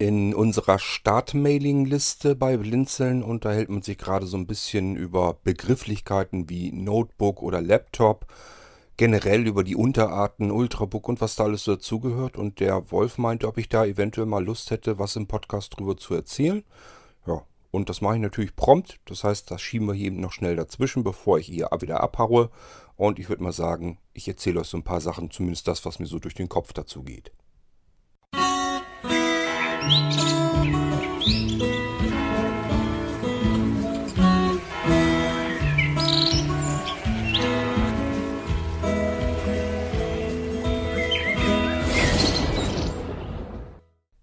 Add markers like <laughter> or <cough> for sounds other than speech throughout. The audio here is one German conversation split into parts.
In unserer Start-Mailing-Liste bei Blinzeln unterhält man sich gerade so ein bisschen über Begrifflichkeiten wie Notebook oder Laptop, generell über die Unterarten Ultrabook und was da alles so dazugehört. Und der Wolf meinte, ob ich da eventuell mal Lust hätte, was im Podcast drüber zu erzählen. Ja, und das mache ich natürlich prompt. Das heißt, das schieben wir hier eben noch schnell dazwischen, bevor ich hier wieder abhaue. Und ich würde mal sagen, ich erzähle euch so ein paar Sachen, zumindest das, was mir so durch den Kopf dazu geht.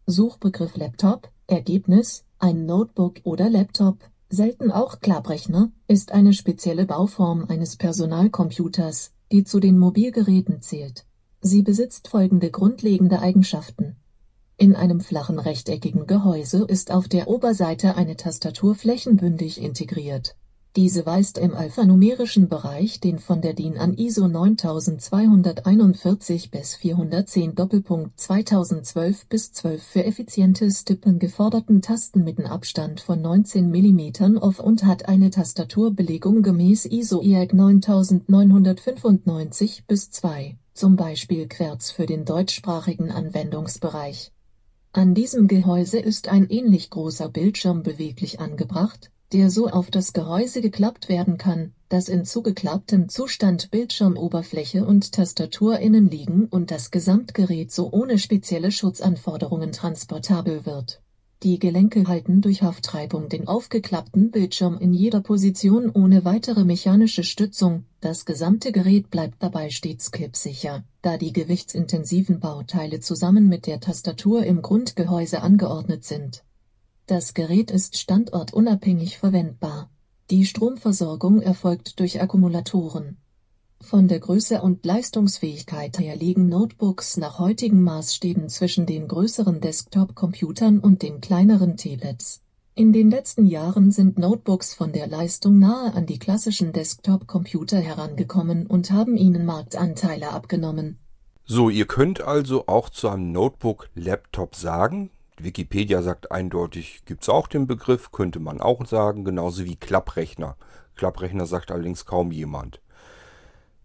Suchbegriff Laptop, Ergebnis, ein Notebook oder Laptop, selten auch Klapprechner, ist eine spezielle Bauform eines Personalcomputers, die zu den Mobilgeräten zählt. Sie besitzt folgende grundlegende Eigenschaften in einem flachen rechteckigen Gehäuse ist auf der Oberseite eine Tastatur flächenbündig integriert. Diese weist im alphanumerischen Bereich den von der DIN an ISO 9241-410-2012 für effizientes Tippen geforderten Tasten mit einem Abstand von 19 mm auf und hat eine Tastaturbelegung gemäß ISO IEC 9995-2, zum Beispiel Querz für den deutschsprachigen Anwendungsbereich an diesem Gehäuse ist ein ähnlich großer Bildschirm beweglich angebracht, der so auf das Gehäuse geklappt werden kann, dass in zugeklapptem Zustand Bildschirmoberfläche und Tastatur innen liegen und das Gesamtgerät so ohne spezielle Schutzanforderungen transportabel wird. Die Gelenke halten durch Haftreibung den aufgeklappten Bildschirm in jeder Position ohne weitere mechanische Stützung, das gesamte Gerät bleibt dabei stets kippsicher, da die gewichtsintensiven Bauteile zusammen mit der Tastatur im Grundgehäuse angeordnet sind. Das Gerät ist standortunabhängig verwendbar. Die Stromversorgung erfolgt durch Akkumulatoren von der Größe und Leistungsfähigkeit her liegen Notebooks nach heutigen Maßstäben zwischen den größeren Desktop-Computern und den kleineren Tablets. In den letzten Jahren sind Notebooks von der Leistung nahe an die klassischen Desktop-Computer herangekommen und haben ihnen Marktanteile abgenommen. So, ihr könnt also auch zu einem Notebook Laptop sagen. Wikipedia sagt eindeutig, gibt es auch den Begriff, könnte man auch sagen, genauso wie Klapprechner. Klapprechner sagt allerdings kaum jemand.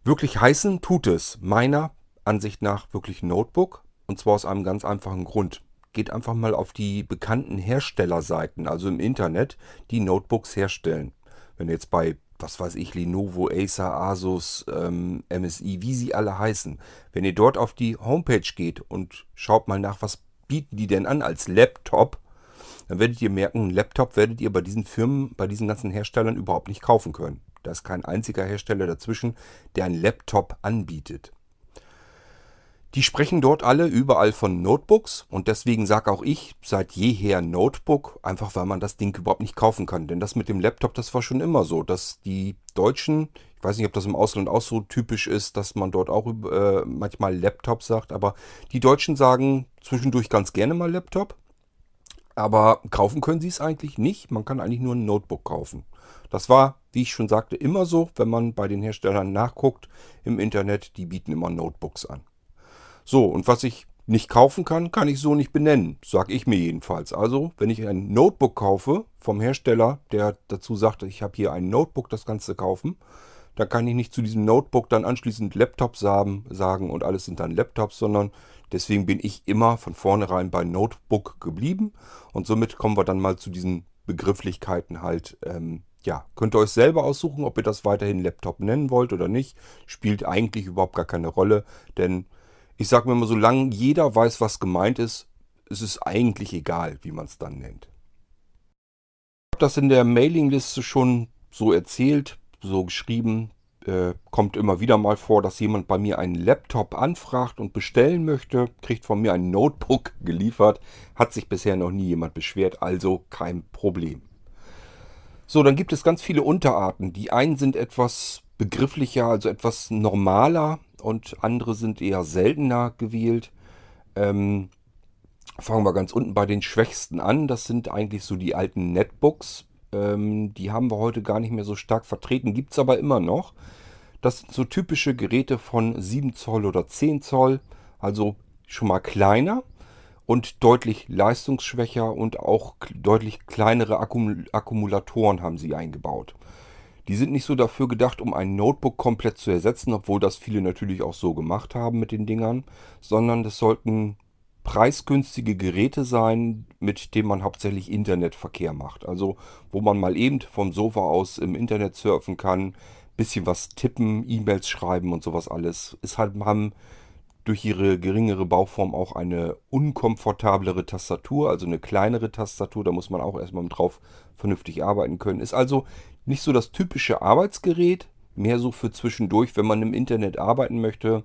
Wirklich heißen tut es meiner Ansicht nach wirklich Notebook. Und zwar aus einem ganz einfachen Grund. Geht einfach mal auf die bekannten Herstellerseiten, also im Internet, die Notebooks herstellen. Wenn jetzt bei, was weiß ich, Lenovo, Acer, Asus, ähm, MSI, wie sie alle heißen, wenn ihr dort auf die Homepage geht und schaut mal nach, was bieten die denn an als Laptop, dann werdet ihr merken, Laptop werdet ihr bei diesen Firmen, bei diesen ganzen Herstellern überhaupt nicht kaufen können. Da ist kein einziger Hersteller dazwischen, der einen Laptop anbietet. Die sprechen dort alle überall von Notebooks und deswegen sage auch ich seit jeher Notebook, einfach weil man das Ding überhaupt nicht kaufen kann. Denn das mit dem Laptop, das war schon immer so, dass die Deutschen, ich weiß nicht, ob das im Ausland auch so typisch ist, dass man dort auch äh, manchmal Laptop sagt, aber die Deutschen sagen zwischendurch ganz gerne mal Laptop. Aber kaufen können sie es eigentlich nicht. Man kann eigentlich nur ein Notebook kaufen. Das war, wie ich schon sagte, immer so, wenn man bei den Herstellern nachguckt im Internet, die bieten immer Notebooks an. So, und was ich nicht kaufen kann, kann ich so nicht benennen, sage ich mir jedenfalls. Also, wenn ich ein Notebook kaufe vom Hersteller, der dazu sagt, ich habe hier ein Notebook, das Ganze kaufen, dann kann ich nicht zu diesem Notebook dann anschließend Laptops sagen und alles sind dann Laptops, sondern deswegen bin ich immer von vornherein bei Notebook geblieben und somit kommen wir dann mal zu diesen Begrifflichkeiten halt. Ähm, ja, könnt ihr euch selber aussuchen, ob ihr das weiterhin Laptop nennen wollt oder nicht. Spielt eigentlich überhaupt gar keine Rolle, denn ich sage mir immer, solange jeder weiß, was gemeint ist, ist es eigentlich egal, wie man es dann nennt. Ich habe das in der Mailingliste schon so erzählt so geschrieben, äh, kommt immer wieder mal vor, dass jemand bei mir einen Laptop anfragt und bestellen möchte, kriegt von mir ein Notebook <laughs> geliefert, hat sich bisher noch nie jemand beschwert, also kein Problem. So, dann gibt es ganz viele Unterarten. Die einen sind etwas begrifflicher, also etwas normaler und andere sind eher seltener gewählt. Ähm, fangen wir ganz unten bei den Schwächsten an. Das sind eigentlich so die alten Netbooks. Ähm, die haben wir heute gar nicht mehr so stark vertreten, gibt es aber immer noch. Das sind so typische Geräte von 7 Zoll oder 10 Zoll, also schon mal kleiner. und deutlich leistungsschwächer und auch deutlich kleinere Akkumulatoren haben sie eingebaut. Die sind nicht so dafür gedacht, um ein Notebook komplett zu ersetzen, obwohl das viele natürlich auch so gemacht haben mit den Dingern, sondern das sollten preisgünstige Geräte sein, mit denen man hauptsächlich Internetverkehr macht. Also wo man mal eben vom Sofa aus im Internet surfen kann, bisschen was tippen, E-Mails schreiben und sowas alles. Ist halt, haben durch ihre geringere Bauform auch eine unkomfortablere Tastatur, also eine kleinere Tastatur. Da muss man auch erstmal drauf vernünftig arbeiten können. Ist also nicht so das typische Arbeitsgerät, mehr so für zwischendurch, wenn man im Internet arbeiten möchte.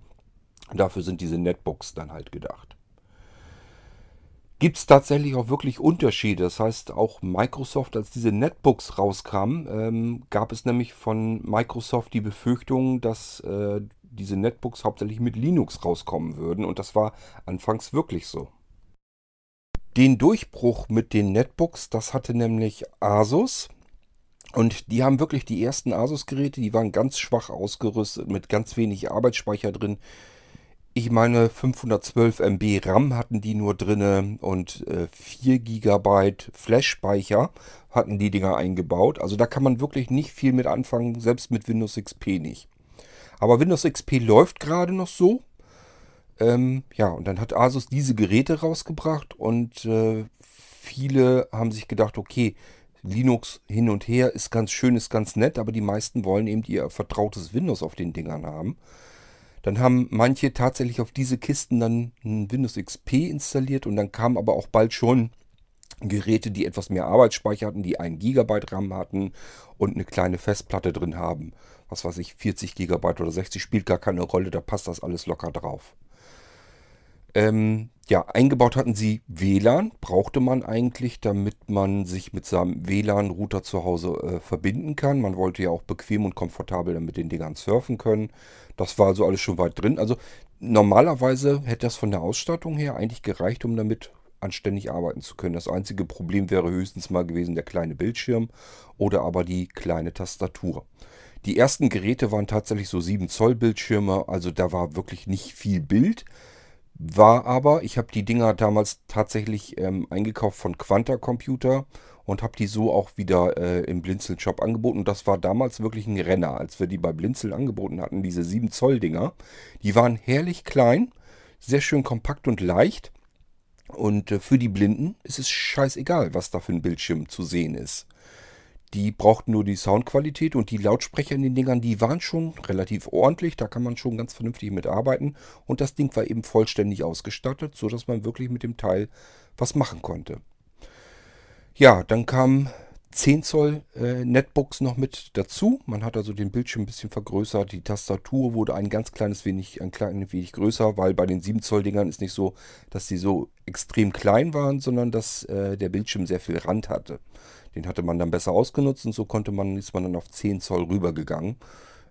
Dafür sind diese Netbooks dann halt gedacht. Gibt es tatsächlich auch wirklich Unterschiede? Das heißt, auch Microsoft, als diese Netbooks rauskamen, ähm, gab es nämlich von Microsoft die Befürchtung, dass äh, diese Netbooks hauptsächlich mit Linux rauskommen würden. Und das war anfangs wirklich so. Den Durchbruch mit den Netbooks, das hatte nämlich Asus. Und die haben wirklich die ersten Asus-Geräte, die waren ganz schwach ausgerüstet, mit ganz wenig Arbeitsspeicher drin. Ich meine, 512 MB RAM hatten die nur drinne und äh, 4 GB Flash-Speicher hatten die Dinger eingebaut. Also da kann man wirklich nicht viel mit anfangen, selbst mit Windows XP nicht. Aber Windows XP läuft gerade noch so. Ähm, ja, und dann hat Asus diese Geräte rausgebracht und äh, viele haben sich gedacht, okay, Linux hin und her ist ganz schön, ist ganz nett, aber die meisten wollen eben ihr vertrautes Windows auf den Dingern haben. Dann haben manche tatsächlich auf diese Kisten dann ein Windows XP installiert und dann kamen aber auch bald schon Geräte, die etwas mehr Arbeitsspeicher hatten, die 1 GB RAM hatten und eine kleine Festplatte drin haben. Was weiß ich, 40 GB oder 60 spielt gar keine Rolle, da passt das alles locker drauf. Ähm, ja, eingebaut hatten sie WLAN, brauchte man eigentlich, damit man sich mit seinem WLAN-Router zu Hause äh, verbinden kann. Man wollte ja auch bequem und komfortabel damit den Dingern surfen können. Das war also alles schon weit drin. Also normalerweise hätte das von der Ausstattung her eigentlich gereicht, um damit anständig arbeiten zu können. Das einzige Problem wäre höchstens mal gewesen der kleine Bildschirm oder aber die kleine Tastatur. Die ersten Geräte waren tatsächlich so 7 Zoll Bildschirme, also da war wirklich nicht viel Bild. War aber, ich habe die Dinger damals tatsächlich ähm, eingekauft von Quanta Computer und habe die so auch wieder äh, im Blinzeln Shop angeboten. Und das war damals wirklich ein Renner, als wir die bei Blinzeln angeboten hatten, diese 7 Zoll Dinger. Die waren herrlich klein, sehr schön kompakt und leicht. Und äh, für die Blinden ist es scheißegal, was da für ein Bildschirm zu sehen ist. Die brauchten nur die Soundqualität und die Lautsprecher in den Dingern, die waren schon relativ ordentlich. Da kann man schon ganz vernünftig mit arbeiten. Und das Ding war eben vollständig ausgestattet, sodass man wirklich mit dem Teil was machen konnte. Ja, dann kam 10 Zoll äh, Netbooks noch mit dazu. Man hat also den Bildschirm ein bisschen vergrößert. Die Tastatur wurde ein ganz kleines wenig, ein kleines wenig größer, weil bei den 7 Zoll Dingern ist nicht so, dass die so extrem klein waren, sondern dass äh, der Bildschirm sehr viel Rand hatte. Den hatte man dann besser ausgenutzt und so konnte man, ist man dann auf 10 Zoll rübergegangen.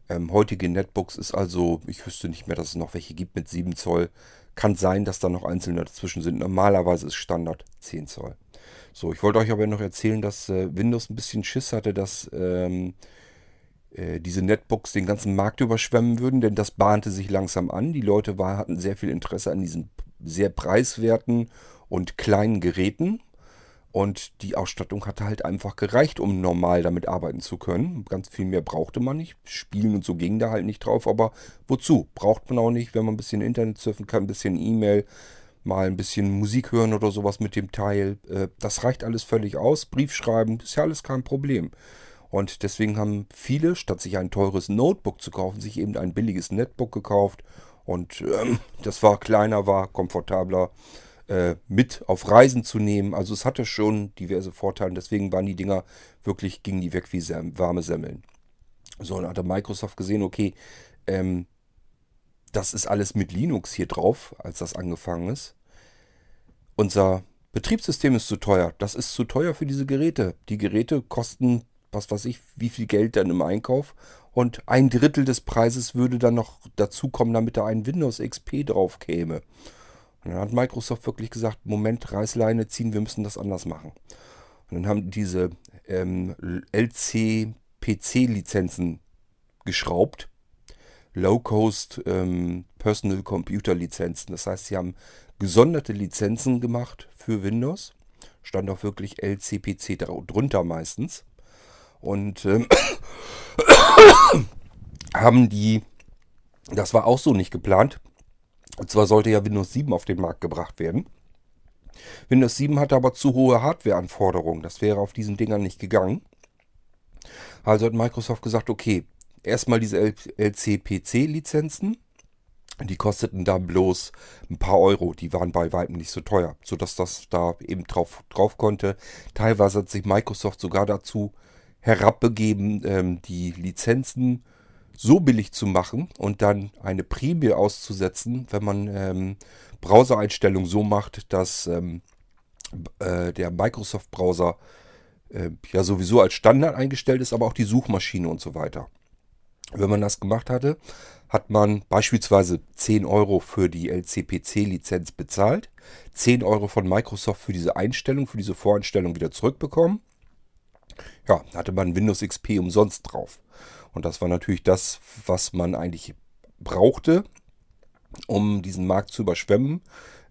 Ähm, heutige Netbooks ist also, ich wüsste nicht mehr, dass es noch welche gibt mit 7 Zoll. Kann sein, dass da noch einzelne dazwischen sind. Normalerweise ist Standard 10 Zoll. So, ich wollte euch aber noch erzählen, dass äh, Windows ein bisschen Schiss hatte, dass ähm, äh, diese Netbooks den ganzen Markt überschwemmen würden, denn das bahnte sich langsam an. Die Leute war, hatten sehr viel Interesse an diesen sehr preiswerten und kleinen Geräten. Und die Ausstattung hatte halt einfach gereicht, um normal damit arbeiten zu können. Ganz viel mehr brauchte man nicht. Spielen und so ging da halt nicht drauf. Aber wozu? Braucht man auch nicht, wenn man ein bisschen Internet surfen kann, ein bisschen E-Mail, mal ein bisschen Musik hören oder sowas mit dem Teil. Äh, das reicht alles völlig aus. Brief schreiben, ist ja alles kein Problem. Und deswegen haben viele, statt sich ein teures Notebook zu kaufen, sich eben ein billiges Netbook gekauft. Und ähm, das war kleiner, war komfortabler äh, mit auf Reisen zu nehmen. Also es hatte schon diverse Vorteile. Deswegen waren die Dinger wirklich, gingen die weg wie Sem warme Semmeln. So, dann hat Microsoft gesehen, okay, ähm, das ist alles mit Linux hier drauf, als das angefangen ist. Unser Betriebssystem ist zu teuer. Das ist zu teuer für diese Geräte. Die Geräte kosten, was weiß ich, wie viel Geld dann im Einkauf. Und ein Drittel des Preises würde dann noch dazukommen, damit da ein Windows XP drauf käme. Und dann hat Microsoft wirklich gesagt, Moment, Reißleine ziehen, wir müssen das anders machen. Und dann haben diese ähm, LC-PC-Lizenzen geschraubt. Low-Cost ähm, Personal Computer Lizenzen. Das heißt, sie haben gesonderte Lizenzen gemacht für Windows. Stand auch wirklich LCPC drunter meistens. Und ähm, <coughs> haben die, das war auch so nicht geplant. Und zwar sollte ja Windows 7 auf den Markt gebracht werden. Windows 7 hatte aber zu hohe Hardwareanforderungen. Das wäre auf diesen Dingern nicht gegangen. Also hat Microsoft gesagt, okay, erstmal diese LCPC-Lizenzen. Die kosteten da bloß ein paar Euro. Die waren bei weitem nicht so teuer, sodass das da eben drauf, drauf konnte. Teilweise hat sich Microsoft sogar dazu herabbegeben, ähm, die Lizenzen so billig zu machen und dann eine Prämie auszusetzen, wenn man ähm, Browser-Einstellungen so macht, dass ähm, äh, der Microsoft-Browser äh, ja sowieso als Standard eingestellt ist, aber auch die Suchmaschine und so weiter. Wenn man das gemacht hatte, hat man beispielsweise 10 Euro für die LCPC-Lizenz bezahlt, 10 Euro von Microsoft für diese Einstellung, für diese Voreinstellung wieder zurückbekommen. Ja, hatte man Windows XP umsonst drauf. Und das war natürlich das, was man eigentlich brauchte, um diesen Markt zu überschwemmen,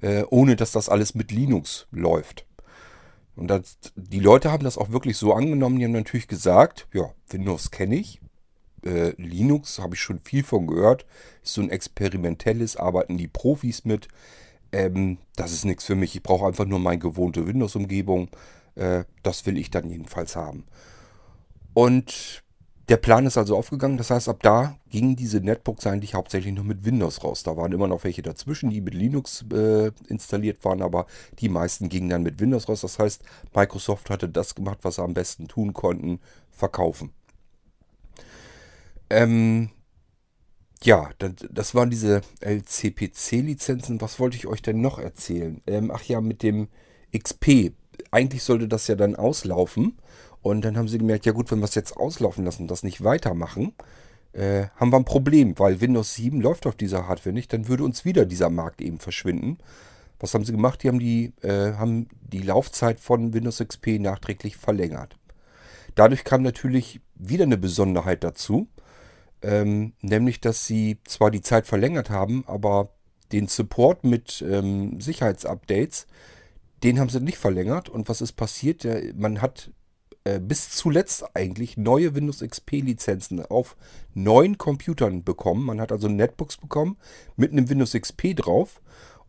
äh, ohne dass das alles mit Linux läuft. Und das, die Leute haben das auch wirklich so angenommen, die haben natürlich gesagt, ja, Windows kenne ich, äh, Linux habe ich schon viel von gehört, ist so ein experimentelles, arbeiten die Profis mit. Ähm, das ist nichts für mich, ich brauche einfach nur meine gewohnte Windows-Umgebung. Äh, das will ich dann jedenfalls haben. Und der Plan ist also aufgegangen, das heißt, ab da gingen diese Netbooks eigentlich hauptsächlich nur mit Windows raus. Da waren immer noch welche dazwischen, die mit Linux äh, installiert waren, aber die meisten gingen dann mit Windows raus. Das heißt, Microsoft hatte das gemacht, was sie am besten tun konnten, verkaufen. Ähm, ja, das, waren diese LCPC-Lizenzen. Was wollte ich euch denn noch erzählen? Ähm, ach ja, mit dem XP. Eigentlich sollte das ja dann auslaufen. Und dann haben sie gemerkt, ja gut, wenn wir es jetzt auslaufen lassen und das nicht weitermachen, äh, haben wir ein Problem, weil Windows 7 läuft auf dieser Hardware nicht, dann würde uns wieder dieser Markt eben verschwinden. Was haben sie gemacht? Die haben die, äh, haben die Laufzeit von Windows XP nachträglich verlängert. Dadurch kam natürlich wieder eine Besonderheit dazu, ähm, nämlich dass sie zwar die Zeit verlängert haben, aber den Support mit ähm, Sicherheitsupdates, den haben sie nicht verlängert. Und was ist passiert? Man hat äh, bis zuletzt eigentlich neue Windows XP Lizenzen auf neuen Computern bekommen. Man hat also Netbooks bekommen mit einem Windows XP drauf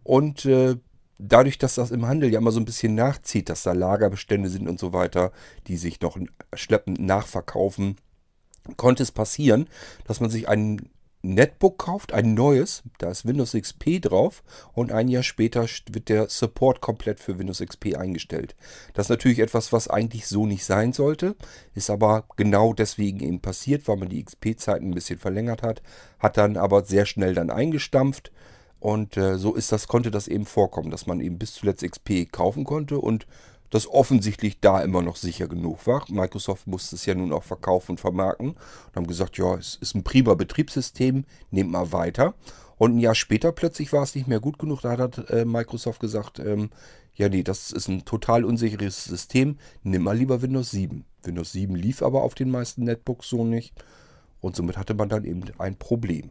und äh, dadurch, dass das im Handel ja immer so ein bisschen nachzieht, dass da Lagerbestände sind und so weiter, die sich noch schleppend nachverkaufen, konnte es passieren, dass man sich einen Netbook kauft, ein neues, da ist Windows XP drauf und ein Jahr später wird der Support komplett für Windows XP eingestellt. Das ist natürlich etwas, was eigentlich so nicht sein sollte, ist aber genau deswegen eben passiert, weil man die XP-Zeiten ein bisschen verlängert hat, hat dann aber sehr schnell dann eingestampft und äh, so ist das, konnte das eben vorkommen, dass man eben bis zuletzt XP kaufen konnte und das offensichtlich da immer noch sicher genug war. Microsoft musste es ja nun auch verkaufen und vermarkten und haben gesagt, ja, es ist ein prima Betriebssystem, nehmt mal weiter. Und ein Jahr später plötzlich war es nicht mehr gut genug. Da hat äh, Microsoft gesagt, ähm, ja nee, das ist ein total unsicheres System, nimm mal lieber Windows 7. Windows 7 lief aber auf den meisten Netbooks so nicht und somit hatte man dann eben ein Problem.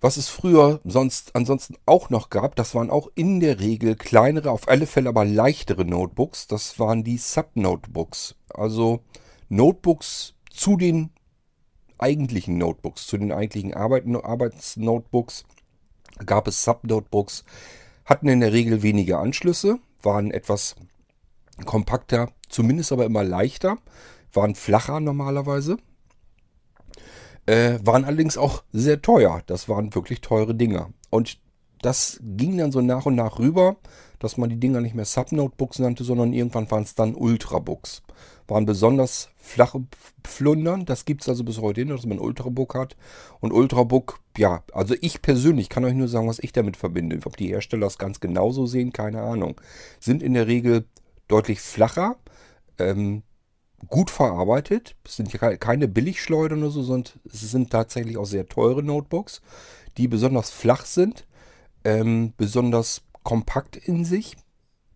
Was es früher sonst ansonsten auch noch gab, das waren auch in der Regel kleinere, auf alle Fälle aber leichtere Notebooks. Das waren die Sub-Notebooks. Also Notebooks zu den eigentlichen Notebooks, zu den eigentlichen Arbeitsnotebooks gab es Sub-Notebooks, hatten in der Regel weniger Anschlüsse, waren etwas kompakter, zumindest aber immer leichter, waren flacher normalerweise äh, waren allerdings auch sehr teuer. Das waren wirklich teure Dinger. Und das ging dann so nach und nach rüber, dass man die Dinger nicht mehr Subnotebooks nannte, sondern irgendwann waren es dann Ultrabooks. Waren besonders flache Pflundern. Das gibt es also bis heute hin, dass man Ultrabook hat. Und Ultrabook, ja, also ich persönlich kann euch nur sagen, was ich damit verbinde. Ob die Hersteller es ganz genauso sehen, keine Ahnung. Sind in der Regel deutlich flacher. Ähm, gut verarbeitet. Es sind keine Billigschleudern oder so, sondern es sind tatsächlich auch sehr teure Notebooks, die besonders flach sind, ähm, besonders kompakt in sich,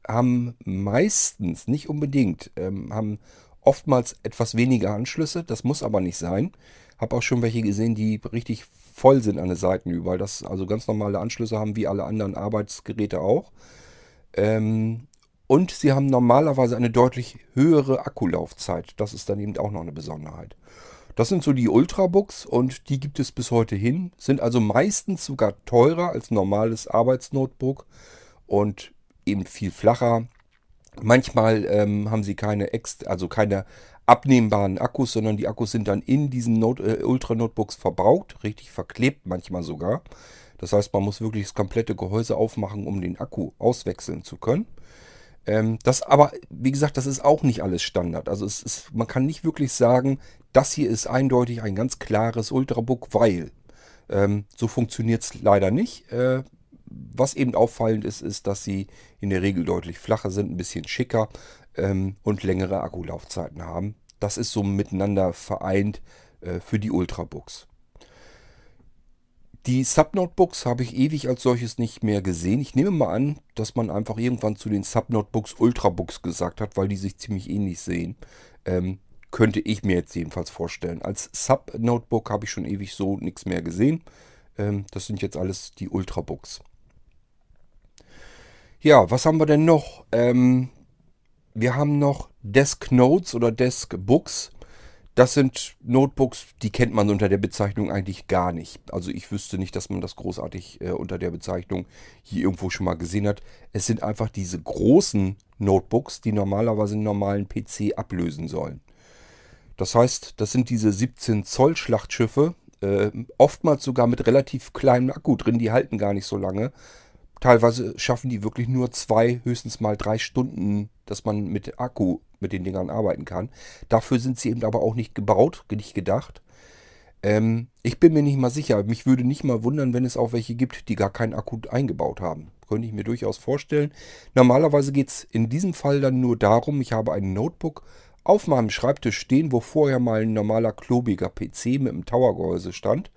haben meistens, nicht unbedingt, ähm, haben oftmals etwas weniger Anschlüsse, das muss aber nicht sein, Habe auch schon welche gesehen, die richtig voll sind an den Seiten überall. Das also ganz normale Anschlüsse haben wie alle anderen Arbeitsgeräte auch. Ähm, und sie haben normalerweise eine deutlich höhere Akkulaufzeit. Das ist dann eben auch noch eine Besonderheit. Das sind so die Ultrabooks und die gibt es bis heute hin. Sind also meistens sogar teurer als normales Arbeitsnotebook und eben viel flacher. Manchmal ähm, haben sie keine, Ex also keine abnehmbaren Akkus, sondern die Akkus sind dann in diesen Note äh, Ultra-Notebooks verbraucht, richtig verklebt manchmal sogar. Das heißt, man muss wirklich das komplette Gehäuse aufmachen, um den Akku auswechseln zu können. Ähm, das aber, wie gesagt, das ist auch nicht alles Standard. Also es ist, man kann nicht wirklich sagen, das hier ist eindeutig ein ganz klares Ultrabook, weil ähm, so funktioniert es leider nicht. Äh, was eben auffallend ist, ist, dass sie in der Regel deutlich flacher sind, ein bisschen schicker ähm, und längere Akkulaufzeiten haben. Das ist so miteinander vereint äh, für die Ultrabooks. Die Subnotebooks habe ich ewig als solches nicht mehr gesehen. Ich nehme mal an, dass man einfach irgendwann zu den Subnotebooks Ultrabooks gesagt hat, weil die sich ziemlich ähnlich sehen. Ähm, könnte ich mir jetzt jedenfalls vorstellen. Als Subnotebook habe ich schon ewig so nichts mehr gesehen. Ähm, das sind jetzt alles die Ultrabooks. Ja, was haben wir denn noch? Ähm, wir haben noch Desk Notes oder Desk Books. Das sind Notebooks, die kennt man unter der Bezeichnung eigentlich gar nicht. Also ich wüsste nicht, dass man das großartig äh, unter der Bezeichnung hier irgendwo schon mal gesehen hat. Es sind einfach diese großen Notebooks, die normalerweise einen normalen PC ablösen sollen. Das heißt, das sind diese 17 Zoll Schlachtschiffe, äh, oftmals sogar mit relativ kleinem Akku drin, die halten gar nicht so lange. Teilweise schaffen die wirklich nur zwei, höchstens mal drei Stunden, dass man mit Akku mit den Dingern arbeiten kann. Dafür sind sie eben aber auch nicht gebaut, nicht gedacht. Ähm, ich bin mir nicht mal sicher. Mich würde nicht mal wundern, wenn es auch welche gibt, die gar keinen Akku eingebaut haben. Könnte ich mir durchaus vorstellen. Normalerweise geht es in diesem Fall dann nur darum, ich habe ein Notebook auf meinem Schreibtisch stehen, wo vorher mal ein normaler klobiger PC mit einem Towergehäuse stand.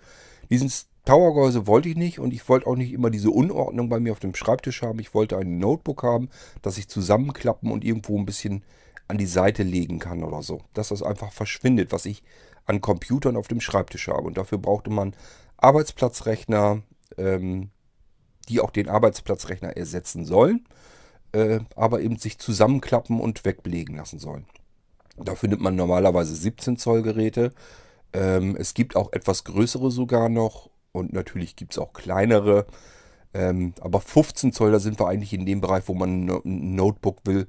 Dieses Towergehäuse wollte ich nicht und ich wollte auch nicht immer diese Unordnung bei mir auf dem Schreibtisch haben. Ich wollte ein Notebook haben, das ich zusammenklappen und irgendwo ein bisschen an die Seite legen kann oder so. Dass das einfach verschwindet, was ich an Computern auf dem Schreibtisch habe. Und dafür brauchte man Arbeitsplatzrechner, ähm, die auch den Arbeitsplatzrechner ersetzen sollen, äh, aber eben sich zusammenklappen und weglegen lassen sollen. Dafür nimmt man normalerweise 17 Zoll Geräte. Ähm, es gibt auch etwas größere sogar noch und natürlich gibt es auch kleinere. Ähm, aber 15 Zoll, da sind wir eigentlich in dem Bereich, wo man ein Notebook will,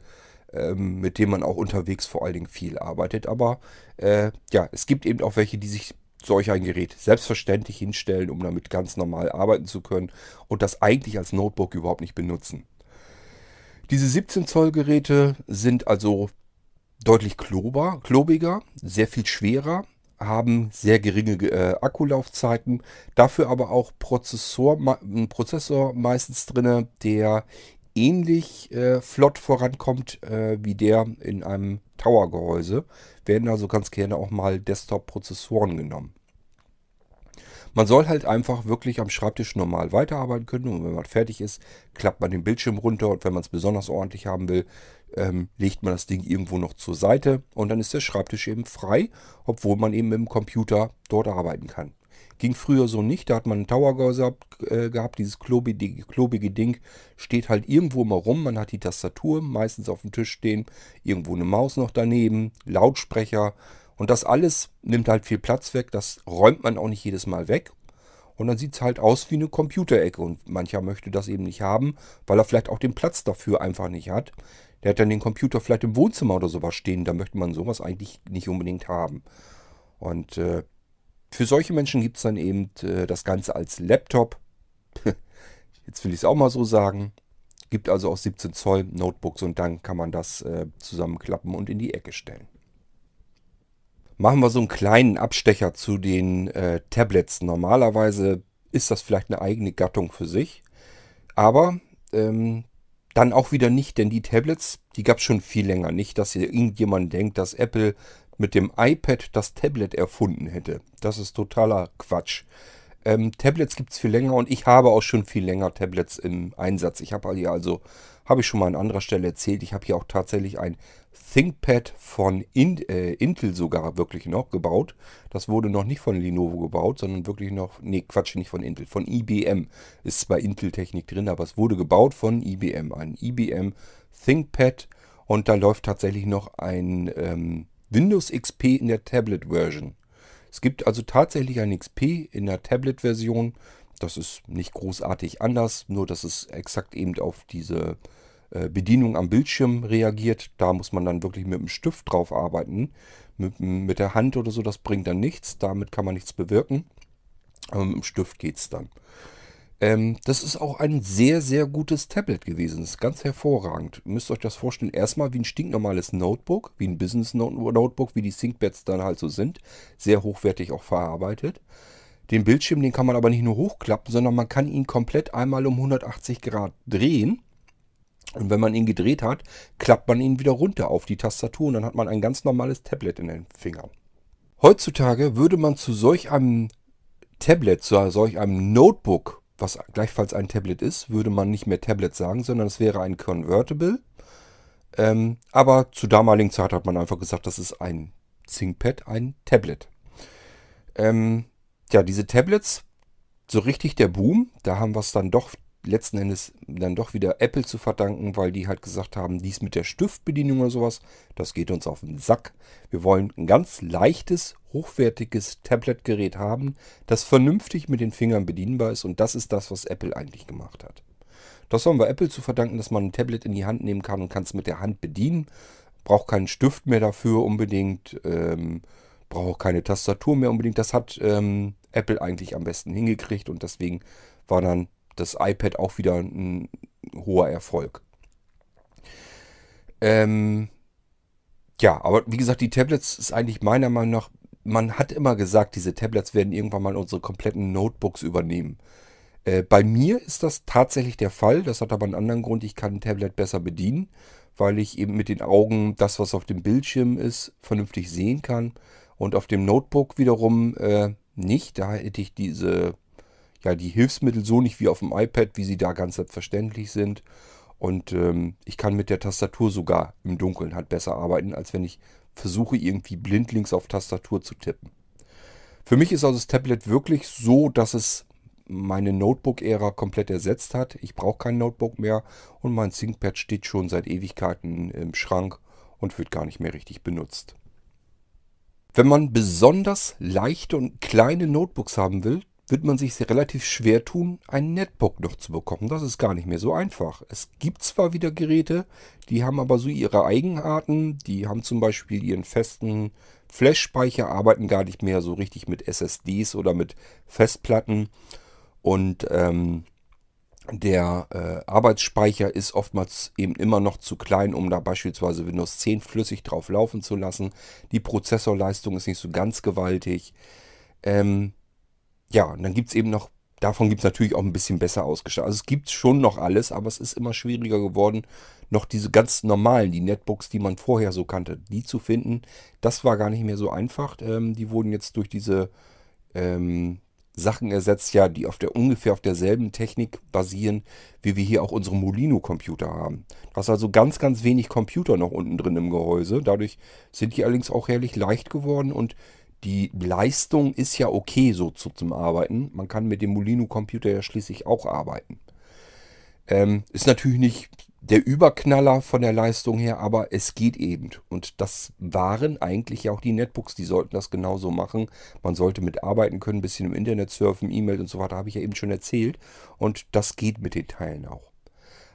ähm, mit dem man auch unterwegs vor allen Dingen viel arbeitet. Aber äh, ja, es gibt eben auch welche, die sich solch ein Gerät selbstverständlich hinstellen, um damit ganz normal arbeiten zu können und das eigentlich als Notebook überhaupt nicht benutzen. Diese 17 Zoll Geräte sind also deutlich klober, klobiger, sehr viel schwerer haben sehr geringe äh, Akkulaufzeiten, dafür aber auch Prozessor, ein Prozessor meistens drin, der ähnlich äh, flott vorankommt äh, wie der in einem Tower-Gehäuse. Werden also ganz gerne auch mal Desktop-Prozessoren genommen. Man soll halt einfach wirklich am Schreibtisch normal weiterarbeiten können und wenn man fertig ist, klappt man den Bildschirm runter und wenn man es besonders ordentlich haben will, ähm, legt man das Ding irgendwo noch zur Seite und dann ist der Schreibtisch eben frei, obwohl man eben mit dem Computer dort arbeiten kann. Ging früher so nicht, da hat man einen Towergehäuse äh, gehabt, dieses klobige, klobige Ding steht halt irgendwo mal rum, man hat die Tastatur meistens auf dem Tisch stehen, irgendwo eine Maus noch daneben, Lautsprecher. Und das alles nimmt halt viel Platz weg, das räumt man auch nicht jedes Mal weg. Und dann sieht es halt aus wie eine Computerecke. Und mancher möchte das eben nicht haben, weil er vielleicht auch den Platz dafür einfach nicht hat. Der hat dann den Computer vielleicht im Wohnzimmer oder sowas stehen. Da möchte man sowas eigentlich nicht unbedingt haben. Und äh, für solche Menschen gibt es dann eben äh, das Ganze als Laptop. <laughs> Jetzt will ich es auch mal so sagen. Gibt also auch 17 Zoll Notebooks und dann kann man das äh, zusammenklappen und in die Ecke stellen. Machen wir so einen kleinen Abstecher zu den äh, Tablets. Normalerweise ist das vielleicht eine eigene Gattung für sich. Aber ähm, dann auch wieder nicht, denn die Tablets, die gab es schon viel länger. Nicht, dass hier irgendjemand denkt, dass Apple mit dem iPad das Tablet erfunden hätte. Das ist totaler Quatsch. Ähm, Tablets gibt es viel länger und ich habe auch schon viel länger Tablets im Einsatz. Ich habe hier also, habe ich schon mal an anderer Stelle erzählt, ich habe hier auch tatsächlich ein ThinkPad von In, äh, Intel sogar wirklich noch gebaut. Das wurde noch nicht von Lenovo gebaut, sondern wirklich noch, nee, Quatsch, nicht von Intel, von IBM. Ist zwar Intel-Technik drin, aber es wurde gebaut von IBM. Ein IBM ThinkPad und da läuft tatsächlich noch ein ähm, Windows XP in der Tablet-Version. Es gibt also tatsächlich ein XP in der Tablet-Version. Das ist nicht großartig anders, nur dass es exakt eben auf diese äh, Bedienung am Bildschirm reagiert. Da muss man dann wirklich mit dem Stift drauf arbeiten. Mit, mit der Hand oder so, das bringt dann nichts. Damit kann man nichts bewirken. Aber mit dem Stift geht es dann. Ähm, das ist auch ein sehr, sehr gutes Tablet gewesen. Das ist ganz hervorragend. Ihr müsst euch das vorstellen, erstmal wie ein stinknormales Notebook, wie ein Business Notebook, wie die ThinkPads dann halt so sind. Sehr hochwertig auch verarbeitet. Den Bildschirm, den kann man aber nicht nur hochklappen, sondern man kann ihn komplett einmal um 180 Grad drehen. Und wenn man ihn gedreht hat, klappt man ihn wieder runter auf die Tastatur und dann hat man ein ganz normales Tablet in den Fingern. Heutzutage würde man zu solch einem Tablet, zu solch einem Notebook, was gleichfalls ein Tablet ist, würde man nicht mehr Tablet sagen, sondern es wäre ein Convertible. Ähm, aber zur damaligen Zeit hat man einfach gesagt, das ist ein ThinkPad, ein Tablet. Ähm, ja, diese Tablets, so richtig der Boom, da haben wir es dann doch letzten Endes dann doch wieder Apple zu verdanken, weil die halt gesagt haben, dies mit der Stiftbedienung oder sowas, das geht uns auf den Sack. Wir wollen ein ganz leichtes, hochwertiges Tablet-Gerät haben, das vernünftig mit den Fingern bedienbar ist und das ist das, was Apple eigentlich gemacht hat. Das haben wir Apple zu verdanken, dass man ein Tablet in die Hand nehmen kann und kann es mit der Hand bedienen. Braucht keinen Stift mehr dafür unbedingt, ähm, braucht keine Tastatur mehr unbedingt. Das hat ähm, Apple eigentlich am besten hingekriegt und deswegen war dann das iPad auch wieder ein hoher Erfolg. Ähm, ja, aber wie gesagt, die Tablets ist eigentlich meiner Meinung nach, man hat immer gesagt, diese Tablets werden irgendwann mal unsere kompletten Notebooks übernehmen. Äh, bei mir ist das tatsächlich der Fall. Das hat aber einen anderen Grund. Ich kann ein Tablet besser bedienen, weil ich eben mit den Augen das, was auf dem Bildschirm ist, vernünftig sehen kann. Und auf dem Notebook wiederum äh, nicht. Da hätte ich diese ja, die Hilfsmittel so nicht wie auf dem iPad, wie sie da ganz selbstverständlich sind. Und ähm, ich kann mit der Tastatur sogar im Dunkeln halt besser arbeiten, als wenn ich versuche, irgendwie blindlings auf Tastatur zu tippen. Für mich ist also das Tablet wirklich so, dass es meine Notebook-Ära komplett ersetzt hat. Ich brauche kein Notebook mehr und mein ThinkPad steht schon seit Ewigkeiten im Schrank und wird gar nicht mehr richtig benutzt. Wenn man besonders leichte und kleine Notebooks haben will, wird man sich relativ schwer tun, ein Netbook noch zu bekommen. Das ist gar nicht mehr so einfach. Es gibt zwar wieder Geräte, die haben aber so ihre Eigenarten. Die haben zum Beispiel ihren festen Flash-Speicher, arbeiten gar nicht mehr so richtig mit SSDs oder mit Festplatten. Und ähm, der äh, Arbeitsspeicher ist oftmals eben immer noch zu klein, um da beispielsweise Windows 10 flüssig drauf laufen zu lassen. Die Prozessorleistung ist nicht so ganz gewaltig. Ähm, ja, und dann gibt es eben noch, davon gibt es natürlich auch ein bisschen besser ausgestattet. Also es gibt schon noch alles, aber es ist immer schwieriger geworden, noch diese ganz normalen, die Netbooks, die man vorher so kannte, die zu finden. Das war gar nicht mehr so einfach. Ähm, die wurden jetzt durch diese ähm, Sachen ersetzt, ja, die auf der ungefähr auf derselben Technik basieren, wie wir hier auch unsere Molino-Computer haben. Da ist also ganz, ganz wenig Computer noch unten drin im Gehäuse. Dadurch sind die allerdings auch herrlich leicht geworden und die Leistung ist ja okay so zu, zum Arbeiten. Man kann mit dem Molino-Computer ja schließlich auch arbeiten. Ähm, ist natürlich nicht der Überknaller von der Leistung her, aber es geht eben. Und das waren eigentlich ja auch die Netbooks, die sollten das genauso machen. Man sollte mitarbeiten können, ein bisschen im Internet surfen, E-Mail und so weiter, habe ich ja eben schon erzählt. Und das geht mit den Teilen auch.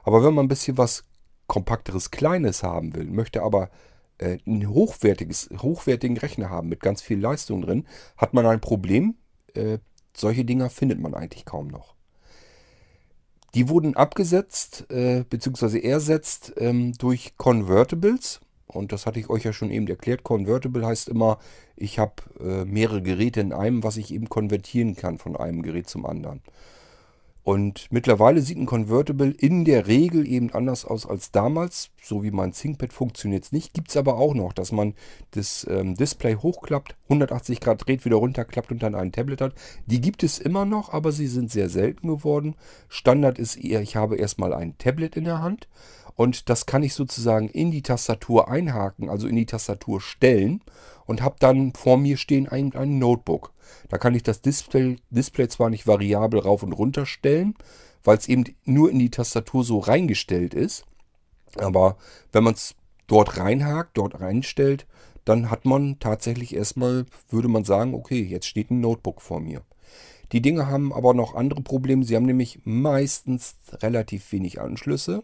Aber wenn man ein bisschen was kompakteres, kleines haben will, möchte aber äh, ein hochwertiges, hochwertigen Rechner haben mit ganz viel Leistung drin, hat man ein Problem. Äh, solche Dinger findet man eigentlich kaum noch. Die wurden abgesetzt äh, bzw. ersetzt ähm, durch Convertibles. Und das hatte ich euch ja schon eben erklärt. Convertible heißt immer, ich habe äh, mehrere Geräte in einem, was ich eben konvertieren kann von einem Gerät zum anderen. Und mittlerweile sieht ein Convertible in der Regel eben anders aus als damals. So wie mein ThinkPad funktioniert es nicht. Gibt es aber auch noch, dass man das ähm, Display hochklappt, 180 Grad dreht, wieder runterklappt und dann ein Tablet hat. Die gibt es immer noch, aber sie sind sehr selten geworden. Standard ist eher, ich habe erstmal ein Tablet in der Hand und das kann ich sozusagen in die Tastatur einhaken, also in die Tastatur stellen und habe dann vor mir stehen ein, ein Notebook. Da kann ich das Display, Display zwar nicht variabel rauf und runter stellen, weil es eben nur in die Tastatur so reingestellt ist. Aber wenn man es dort reinhakt, dort reinstellt, dann hat man tatsächlich erstmal, würde man sagen, okay, jetzt steht ein Notebook vor mir. Die Dinge haben aber noch andere Probleme. Sie haben nämlich meistens relativ wenig Anschlüsse.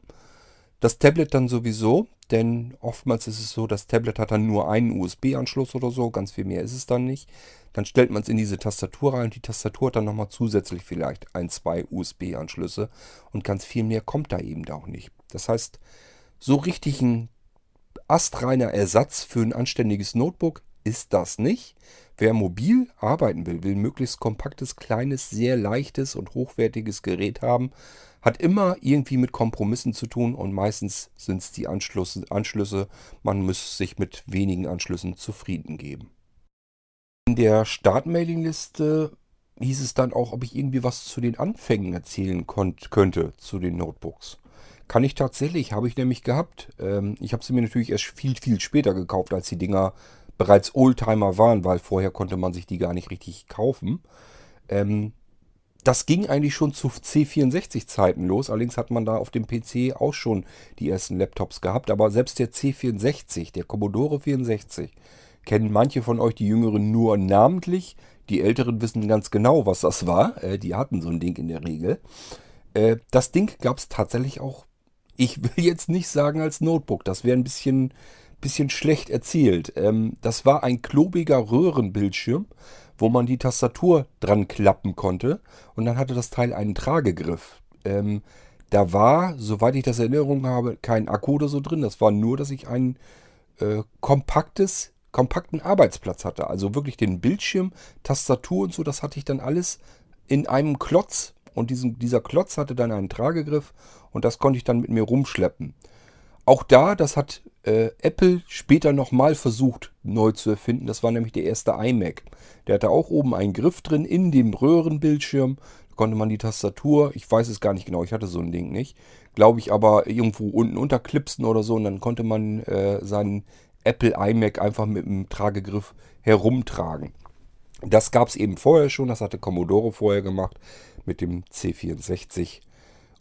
Das Tablet dann sowieso, denn oftmals ist es so, das Tablet hat dann nur einen USB-Anschluss oder so, ganz viel mehr ist es dann nicht. Dann stellt man es in diese Tastatur rein und die Tastatur hat dann nochmal zusätzlich vielleicht ein, zwei USB-Anschlüsse und ganz viel mehr kommt da eben auch nicht. Das heißt, so richtig ein astreiner Ersatz für ein anständiges Notebook ist das nicht. Wer mobil arbeiten will, will möglichst kompaktes, kleines, sehr leichtes und hochwertiges Gerät haben, hat immer irgendwie mit Kompromissen zu tun und meistens sind es die Anschlüsse, Anschlüsse. Man muss sich mit wenigen Anschlüssen zufrieden geben. In der Startmailingliste hieß es dann auch, ob ich irgendwie was zu den Anfängen erzählen könnte, zu den Notebooks. Kann ich tatsächlich, habe ich nämlich gehabt. Ähm, ich habe sie mir natürlich erst viel, viel später gekauft, als die Dinger bereits Oldtimer waren, weil vorher konnte man sich die gar nicht richtig kaufen. Ähm, das ging eigentlich schon zu C64-Zeiten los. Allerdings hat man da auf dem PC auch schon die ersten Laptops gehabt. Aber selbst der C64, der Commodore 64, kennen manche von euch, die Jüngeren, nur namentlich. Die Älteren wissen ganz genau, was das war. Äh, die hatten so ein Ding in der Regel. Äh, das Ding gab es tatsächlich auch, ich will jetzt nicht sagen als Notebook. Das wäre ein bisschen, bisschen schlecht erzählt. Ähm, das war ein klobiger Röhrenbildschirm, wo man die Tastatur dran klappen konnte. Und dann hatte das Teil einen Tragegriff. Ähm, da war, soweit ich das in Erinnerung habe, kein Akku oder so drin. Das war nur, dass ich ein äh, kompaktes kompakten Arbeitsplatz hatte. Also wirklich den Bildschirm, Tastatur und so, das hatte ich dann alles in einem Klotz. Und diesen, dieser Klotz hatte dann einen Tragegriff und das konnte ich dann mit mir rumschleppen. Auch da, das hat äh, Apple später nochmal versucht neu zu erfinden. Das war nämlich der erste iMac. Der hatte auch oben einen Griff drin in dem Röhrenbildschirm. Da konnte man die Tastatur, ich weiß es gar nicht genau, ich hatte so ein Ding nicht, glaube ich aber irgendwo unten unterklipsen oder so und dann konnte man äh, seinen Apple iMac einfach mit dem Tragegriff herumtragen. Das gab es eben vorher schon, das hatte Commodore vorher gemacht mit dem C64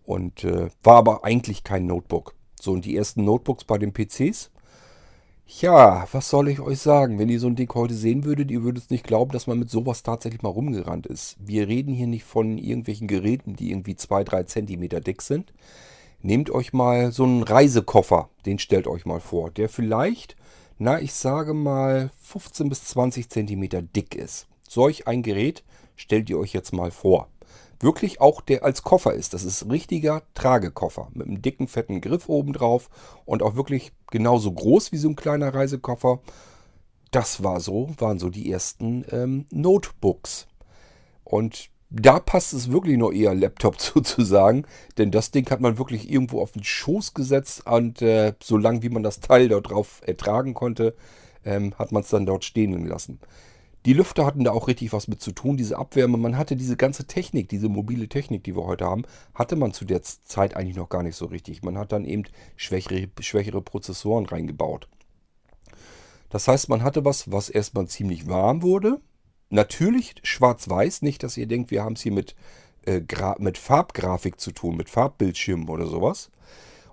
und äh, war aber eigentlich kein Notebook. So, und die ersten Notebooks bei den PCs? Ja, was soll ich euch sagen? Wenn ihr so ein Ding heute sehen würdet, ihr würdet es nicht glauben, dass man mit sowas tatsächlich mal rumgerannt ist. Wir reden hier nicht von irgendwelchen Geräten, die irgendwie 2-3 Zentimeter dick sind. Nehmt euch mal so einen Reisekoffer, den stellt euch mal vor, der vielleicht na, ich sage mal 15 bis 20 Zentimeter dick ist. Solch ein Gerät stellt ihr euch jetzt mal vor. Wirklich auch der als Koffer ist. Das ist richtiger Tragekoffer mit einem dicken, fetten Griff oben drauf und auch wirklich genauso groß wie so ein kleiner Reisekoffer. Das war so, waren so die ersten ähm, Notebooks. Und da passt es wirklich nur eher Laptop <laughs> sozusagen, denn das Ding hat man wirklich irgendwo auf den Schoß gesetzt und äh, so lang wie man das Teil dort drauf ertragen konnte, ähm, hat man es dann dort stehen lassen. Die Lüfter hatten da auch richtig was mit zu tun, diese Abwärme. Man hatte diese ganze Technik, diese mobile Technik, die wir heute haben, hatte man zu der Zeit eigentlich noch gar nicht so richtig. Man hat dann eben schwächere, schwächere Prozessoren reingebaut. Das heißt, man hatte was, was erstmal ziemlich warm wurde, natürlich schwarz-weiß, nicht, dass ihr denkt, wir haben es hier mit, äh, mit Farbgrafik zu tun, mit Farbbildschirmen oder sowas.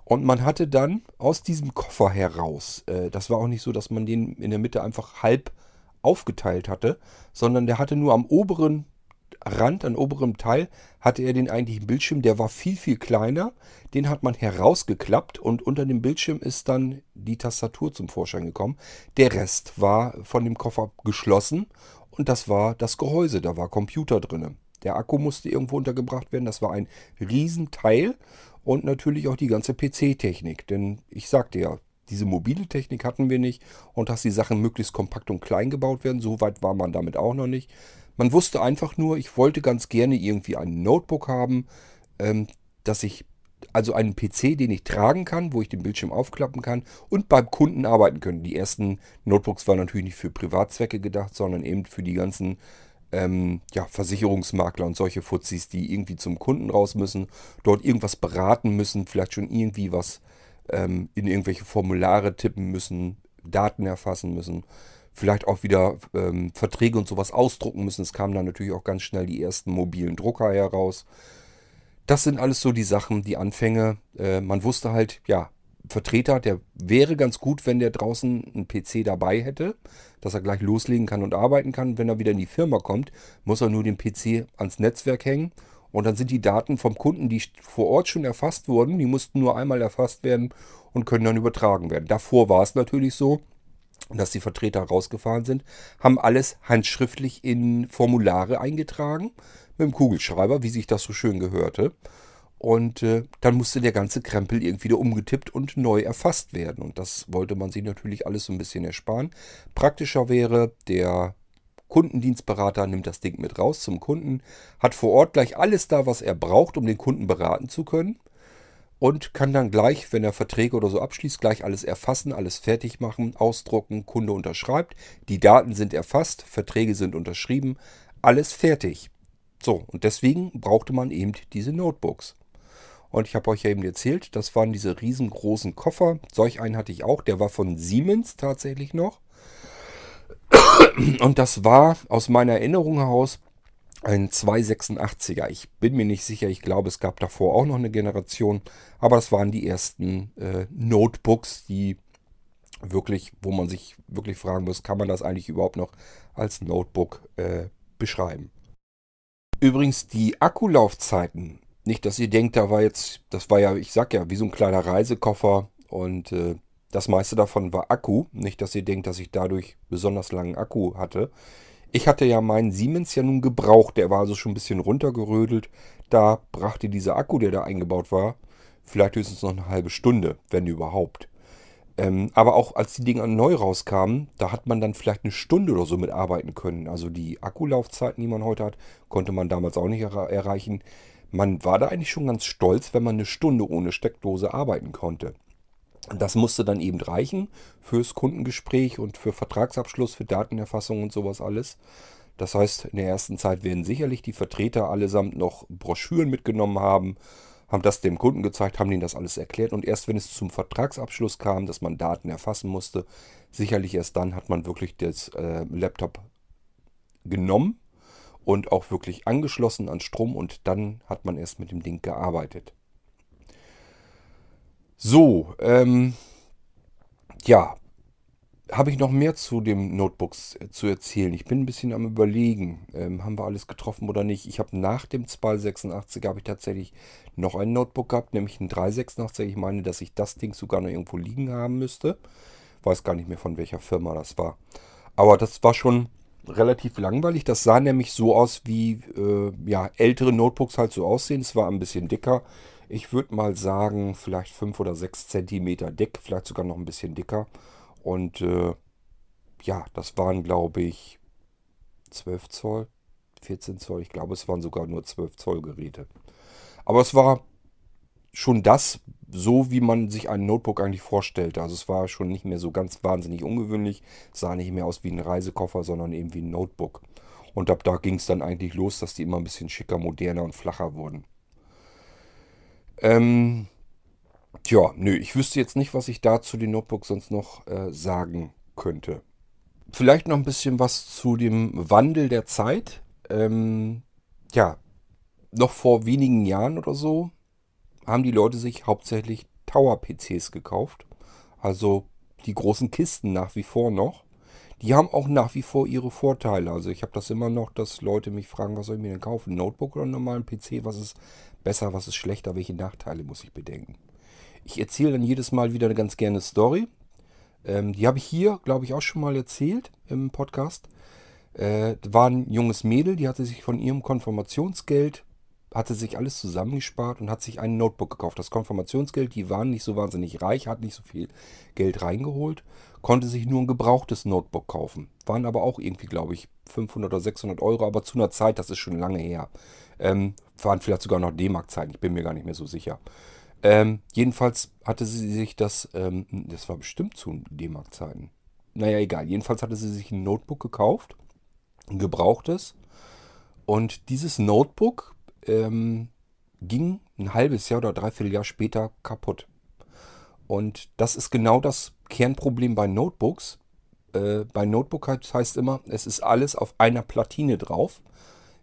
Und man hatte dann aus diesem Koffer heraus, äh, das war auch nicht so, dass man den in der Mitte einfach halb aufgeteilt hatte, sondern der hatte nur am oberen Rand, am oberen Teil, hatte er den eigentlichen Bildschirm, der war viel, viel kleiner. Den hat man herausgeklappt und unter dem Bildschirm ist dann die Tastatur zum Vorschein gekommen. Der Rest war von dem Koffer geschlossen und das war das Gehäuse, da war Computer drin. Der Akku musste irgendwo untergebracht werden, das war ein Riesenteil und natürlich auch die ganze PC-Technik. Denn ich sagte ja, diese mobile Technik hatten wir nicht und dass die Sachen möglichst kompakt und klein gebaut werden, so weit war man damit auch noch nicht. Man wusste einfach nur, ich wollte ganz gerne irgendwie ein Notebook haben, ähm, dass ich also einen PC, den ich tragen kann, wo ich den Bildschirm aufklappen kann und beim Kunden arbeiten können. Die ersten Notebooks waren natürlich nicht für Privatzwecke gedacht, sondern eben für die ganzen ähm, ja, Versicherungsmakler und solche Fuzis, die irgendwie zum Kunden raus müssen, dort irgendwas beraten müssen, vielleicht schon irgendwie was ähm, in irgendwelche Formulare tippen müssen, Daten erfassen müssen, vielleicht auch wieder ähm, Verträge und sowas ausdrucken müssen. Es kamen dann natürlich auch ganz schnell die ersten mobilen Drucker heraus. Das sind alles so die Sachen, die Anfänge. Äh, man wusste halt, ja, Vertreter, der wäre ganz gut, wenn der draußen einen PC dabei hätte, dass er gleich loslegen kann und arbeiten kann. Wenn er wieder in die Firma kommt, muss er nur den PC ans Netzwerk hängen und dann sind die Daten vom Kunden, die vor Ort schon erfasst wurden, die mussten nur einmal erfasst werden und können dann übertragen werden. Davor war es natürlich so, dass die Vertreter rausgefahren sind, haben alles handschriftlich in Formulare eingetragen mit dem Kugelschreiber, wie sich das so schön gehörte. Und äh, dann musste der ganze Krempel irgendwie wieder umgetippt und neu erfasst werden. Und das wollte man sich natürlich alles so ein bisschen ersparen. Praktischer wäre, der Kundendienstberater nimmt das Ding mit raus zum Kunden, hat vor Ort gleich alles da, was er braucht, um den Kunden beraten zu können. Und kann dann gleich, wenn er Verträge oder so abschließt, gleich alles erfassen, alles fertig machen, ausdrucken, Kunde unterschreibt. Die Daten sind erfasst, Verträge sind unterschrieben, alles fertig. So, und deswegen brauchte man eben diese Notebooks. Und ich habe euch ja eben erzählt, das waren diese riesengroßen Koffer. Solch einen hatte ich auch, der war von Siemens tatsächlich noch. Und das war aus meiner Erinnerung heraus ein 286er. Ich bin mir nicht sicher, ich glaube, es gab davor auch noch eine Generation, aber das waren die ersten äh, Notebooks, die wirklich, wo man sich wirklich fragen muss, kann man das eigentlich überhaupt noch als Notebook äh, beschreiben? Übrigens die Akkulaufzeiten. Nicht, dass ihr denkt, da war jetzt, das war ja, ich sag ja, wie so ein kleiner Reisekoffer und äh, das meiste davon war Akku. Nicht, dass ihr denkt, dass ich dadurch besonders langen Akku hatte. Ich hatte ja meinen Siemens ja nun gebraucht, der war also schon ein bisschen runtergerödelt. Da brachte dieser Akku, der da eingebaut war, vielleicht höchstens noch eine halbe Stunde, wenn überhaupt. Ähm, aber auch als die Dinger neu rauskamen, da hat man dann vielleicht eine Stunde oder so mitarbeiten können. Also die Akkulaufzeiten, die man heute hat, konnte man damals auch nicht er erreichen. Man war da eigentlich schon ganz stolz, wenn man eine Stunde ohne Steckdose arbeiten konnte. Das musste dann eben reichen fürs Kundengespräch und für Vertragsabschluss, für Datenerfassung und sowas alles. Das heißt, in der ersten Zeit werden sicherlich die Vertreter allesamt noch Broschüren mitgenommen haben haben das dem Kunden gezeigt, haben ihnen das alles erklärt und erst wenn es zum Vertragsabschluss kam, dass man Daten erfassen musste, sicherlich erst dann hat man wirklich das äh, Laptop genommen und auch wirklich angeschlossen an Strom und dann hat man erst mit dem Ding gearbeitet. So, ähm, ja, habe ich noch mehr zu dem Notebooks äh, zu erzählen. Ich bin ein bisschen am überlegen, ähm, haben wir alles getroffen oder nicht. Ich habe nach dem 286 habe ich tatsächlich noch ein Notebook gehabt, nämlich ein 386. Ich meine, dass ich das Ding sogar noch irgendwo liegen haben müsste. Weiß gar nicht mehr von welcher Firma das war. Aber das war schon relativ langweilig. Das sah nämlich so aus, wie äh, ja, ältere Notebooks halt so aussehen. Es war ein bisschen dicker. Ich würde mal sagen, vielleicht 5 oder 6 Zentimeter dick, vielleicht sogar noch ein bisschen dicker. Und äh, ja, das waren, glaube ich, 12 Zoll, 14 Zoll. Ich glaube, es waren sogar nur 12 Zoll Geräte. Aber es war schon das, so wie man sich ein Notebook eigentlich vorstellte. Also es war schon nicht mehr so ganz wahnsinnig ungewöhnlich. Es sah nicht mehr aus wie ein Reisekoffer, sondern eben wie ein Notebook. Und ab da ging es dann eigentlich los, dass die immer ein bisschen schicker, moderner und flacher wurden. Ähm, Tja, nö, ich wüsste jetzt nicht, was ich da zu den Notebooks sonst noch äh, sagen könnte. Vielleicht noch ein bisschen was zu dem Wandel der Zeit. Ähm, ja, noch vor wenigen Jahren oder so haben die Leute sich hauptsächlich Tower-PCs gekauft. Also die großen Kisten nach wie vor noch. Die haben auch nach wie vor ihre Vorteile. Also ich habe das immer noch, dass Leute mich fragen, was soll ich mir denn kaufen? Notebook oder einen normalen PC? Was ist besser, was ist schlechter? Welche Nachteile muss ich bedenken? Ich erzähle dann jedes Mal wieder eine ganz gerne Story. Ähm, die habe ich hier, glaube ich, auch schon mal erzählt im Podcast. Äh, war ein junges Mädel, die hatte sich von ihrem Konfirmationsgeld hatte sich alles zusammengespart und hat sich ein Notebook gekauft. Das Konfirmationsgeld, die waren nicht so wahnsinnig reich, hat nicht so viel Geld reingeholt, konnte sich nur ein gebrauchtes Notebook kaufen. Waren aber auch irgendwie, glaube ich, 500 oder 600 Euro, aber zu einer Zeit, das ist schon lange her. Ähm, waren vielleicht sogar noch D-Mark-Zeiten, ich bin mir gar nicht mehr so sicher. Ähm, jedenfalls hatte sie sich das, ähm, das war bestimmt zu D-Mark-Zeiten. Naja, egal. Jedenfalls hatte sie sich ein Notebook gekauft, ein gebrauchtes. Und dieses Notebook ähm, ging ein halbes Jahr oder dreiviertel Jahr später kaputt. Und das ist genau das Kernproblem bei Notebooks. Äh, bei Notebook heißt immer, es ist alles auf einer Platine drauf.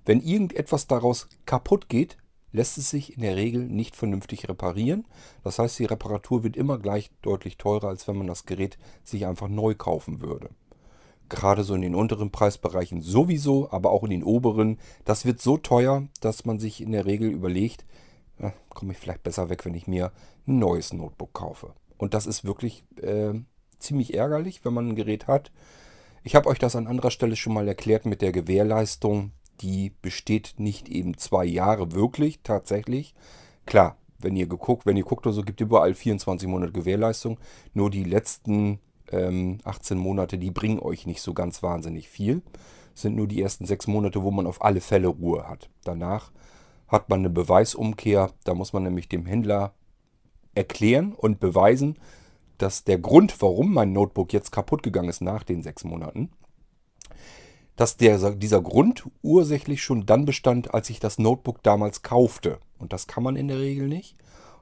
Wenn irgendetwas daraus kaputt geht, lässt es sich in der Regel nicht vernünftig reparieren. Das heißt, die Reparatur wird immer gleich deutlich teurer, als wenn man das Gerät sich einfach neu kaufen würde. Gerade so in den unteren Preisbereichen sowieso, aber auch in den oberen. Das wird so teuer, dass man sich in der Regel überlegt, äh, komme ich vielleicht besser weg, wenn ich mir ein neues Notebook kaufe. Und das ist wirklich äh, ziemlich ärgerlich, wenn man ein Gerät hat. Ich habe euch das an anderer Stelle schon mal erklärt mit der Gewährleistung die besteht nicht eben zwei Jahre wirklich, tatsächlich. Klar, wenn ihr geguckt, wenn ihr guckt oder so, gibt überall 24 Monate Gewährleistung. Nur die letzten ähm, 18 Monate, die bringen euch nicht so ganz wahnsinnig viel. Das sind nur die ersten sechs Monate, wo man auf alle Fälle Ruhe hat. Danach hat man eine Beweisumkehr. Da muss man nämlich dem Händler erklären und beweisen, dass der Grund, warum mein Notebook jetzt kaputt gegangen ist nach den sechs Monaten, dass der, dieser Grund ursächlich schon dann bestand, als ich das Notebook damals kaufte. Und das kann man in der Regel nicht.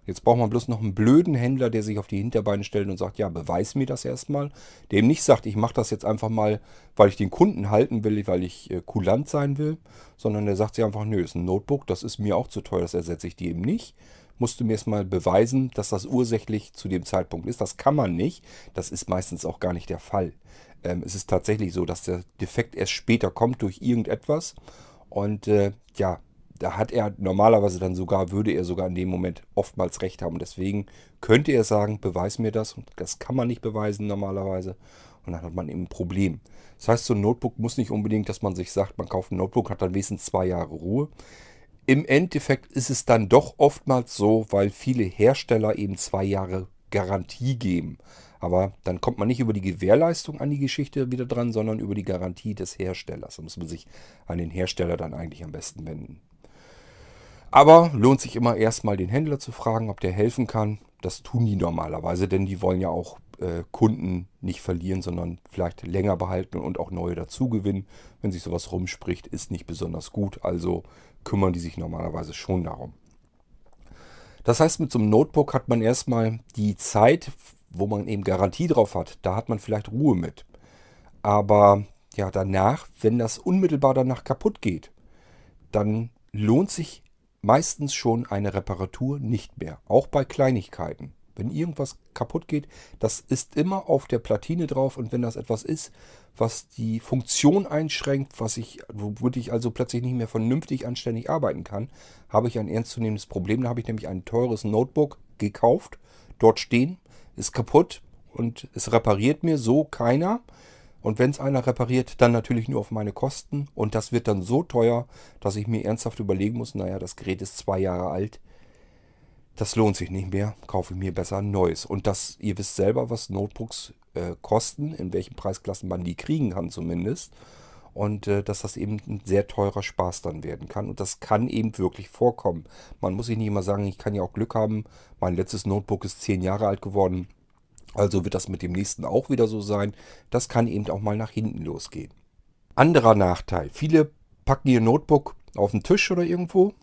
Jetzt braucht man bloß noch einen blöden Händler, der sich auf die Hinterbeine stellt und sagt, ja, beweis mir das erstmal. Eben nicht sagt, ich mache das jetzt einfach mal, weil ich den Kunden halten will, weil ich äh, kulant sein will, sondern der sagt sich einfach, nö, ist ein Notebook, das ist mir auch zu teuer, das ersetze ich dir eben nicht. Musst du mir erstmal beweisen, dass das ursächlich zu dem Zeitpunkt ist. Das kann man nicht. Das ist meistens auch gar nicht der Fall. Ähm, es ist tatsächlich so, dass der Defekt erst später kommt durch irgendetwas. Und äh, ja, da hat er normalerweise dann sogar, würde er sogar in dem Moment oftmals recht haben. Deswegen könnte er sagen, beweis mir das. Und das kann man nicht beweisen normalerweise. Und dann hat man eben ein Problem. Das heißt, so ein Notebook muss nicht unbedingt, dass man sich sagt, man kauft ein Notebook, hat dann wenigstens zwei Jahre Ruhe. Im Endeffekt ist es dann doch oftmals so, weil viele Hersteller eben zwei Jahre Garantie geben. Aber dann kommt man nicht über die Gewährleistung an die Geschichte wieder dran, sondern über die Garantie des Herstellers. Da muss man sich an den Hersteller dann eigentlich am besten wenden. Aber lohnt sich immer erstmal den Händler zu fragen, ob der helfen kann. Das tun die normalerweise, denn die wollen ja auch äh, Kunden nicht verlieren, sondern vielleicht länger behalten und auch neue dazugewinnen. Wenn sich sowas rumspricht, ist nicht besonders gut. Also kümmern die sich normalerweise schon darum. Das heißt, mit so einem Notebook hat man erstmal die Zeit wo man eben Garantie drauf hat, da hat man vielleicht Ruhe mit. Aber ja, danach, wenn das unmittelbar danach kaputt geht, dann lohnt sich meistens schon eine Reparatur nicht mehr. Auch bei Kleinigkeiten. Wenn irgendwas kaputt geht, das ist immer auf der Platine drauf und wenn das etwas ist, was die Funktion einschränkt, was ich, womit ich also plötzlich nicht mehr vernünftig anständig arbeiten kann, habe ich ein ernstzunehmendes Problem. Da habe ich nämlich ein teures Notebook gekauft, dort stehen ist kaputt und es repariert mir so keiner. Und wenn es einer repariert, dann natürlich nur auf meine Kosten. Und das wird dann so teuer, dass ich mir ernsthaft überlegen muss, naja, das Gerät ist zwei Jahre alt. Das lohnt sich nicht mehr, kaufe ich mir besser ein neues. Und das, ihr wisst selber, was Notebooks äh, kosten, in welchen Preisklassen man die kriegen kann zumindest. Und äh, dass das eben ein sehr teurer Spaß dann werden kann. Und das kann eben wirklich vorkommen. Man muss sich nicht immer sagen, ich kann ja auch Glück haben. Mein letztes Notebook ist zehn Jahre alt geworden. Also wird das mit dem nächsten auch wieder so sein. Das kann eben auch mal nach hinten losgehen. Anderer Nachteil. Viele packen ihr Notebook auf den Tisch oder irgendwo.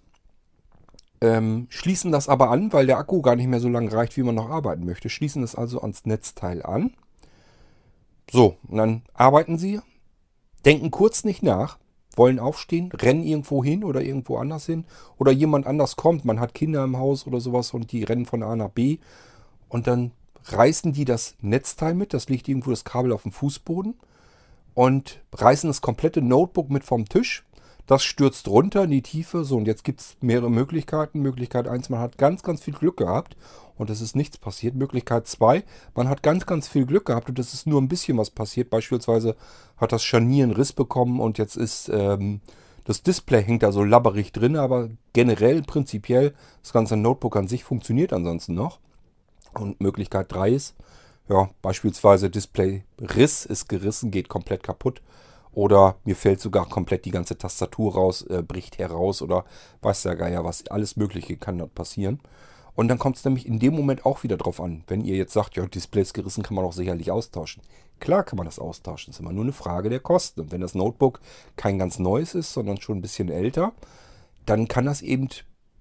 Ähm, schließen das aber an, weil der Akku gar nicht mehr so lange reicht, wie man noch arbeiten möchte. Schließen es also ans Netzteil an. So, und dann arbeiten sie, denken kurz nicht nach, wollen aufstehen, rennen irgendwo hin oder irgendwo anders hin oder jemand anders kommt, man hat Kinder im Haus oder sowas und die rennen von A nach B und dann reißen die das Netzteil mit, das liegt irgendwo das Kabel auf dem Fußboden und reißen das komplette Notebook mit vom Tisch. Das stürzt runter in die Tiefe. So, und jetzt gibt es mehrere Möglichkeiten. Möglichkeit 1, man hat ganz, ganz viel Glück gehabt und es ist nichts passiert. Möglichkeit 2, man hat ganz, ganz viel Glück gehabt und es ist nur ein bisschen was passiert. Beispielsweise hat das Scharnier einen Riss bekommen und jetzt ist ähm, Das Display hängt da so labberig drin, aber generell, prinzipiell, das ganze Notebook an sich funktioniert ansonsten noch. Und Möglichkeit 3 ist, ja, beispielsweise Display-Riss ist gerissen, geht komplett kaputt. Oder mir fällt sogar komplett die ganze Tastatur raus, äh, bricht heraus oder weiß der Geier was. Alles Mögliche kann dort passieren. Und dann kommt es nämlich in dem Moment auch wieder drauf an. Wenn ihr jetzt sagt, ja, Displays gerissen kann man auch sicherlich austauschen. Klar kann man das austauschen. Ist immer nur eine Frage der Kosten. Und wenn das Notebook kein ganz neues ist, sondern schon ein bisschen älter, dann kann das eben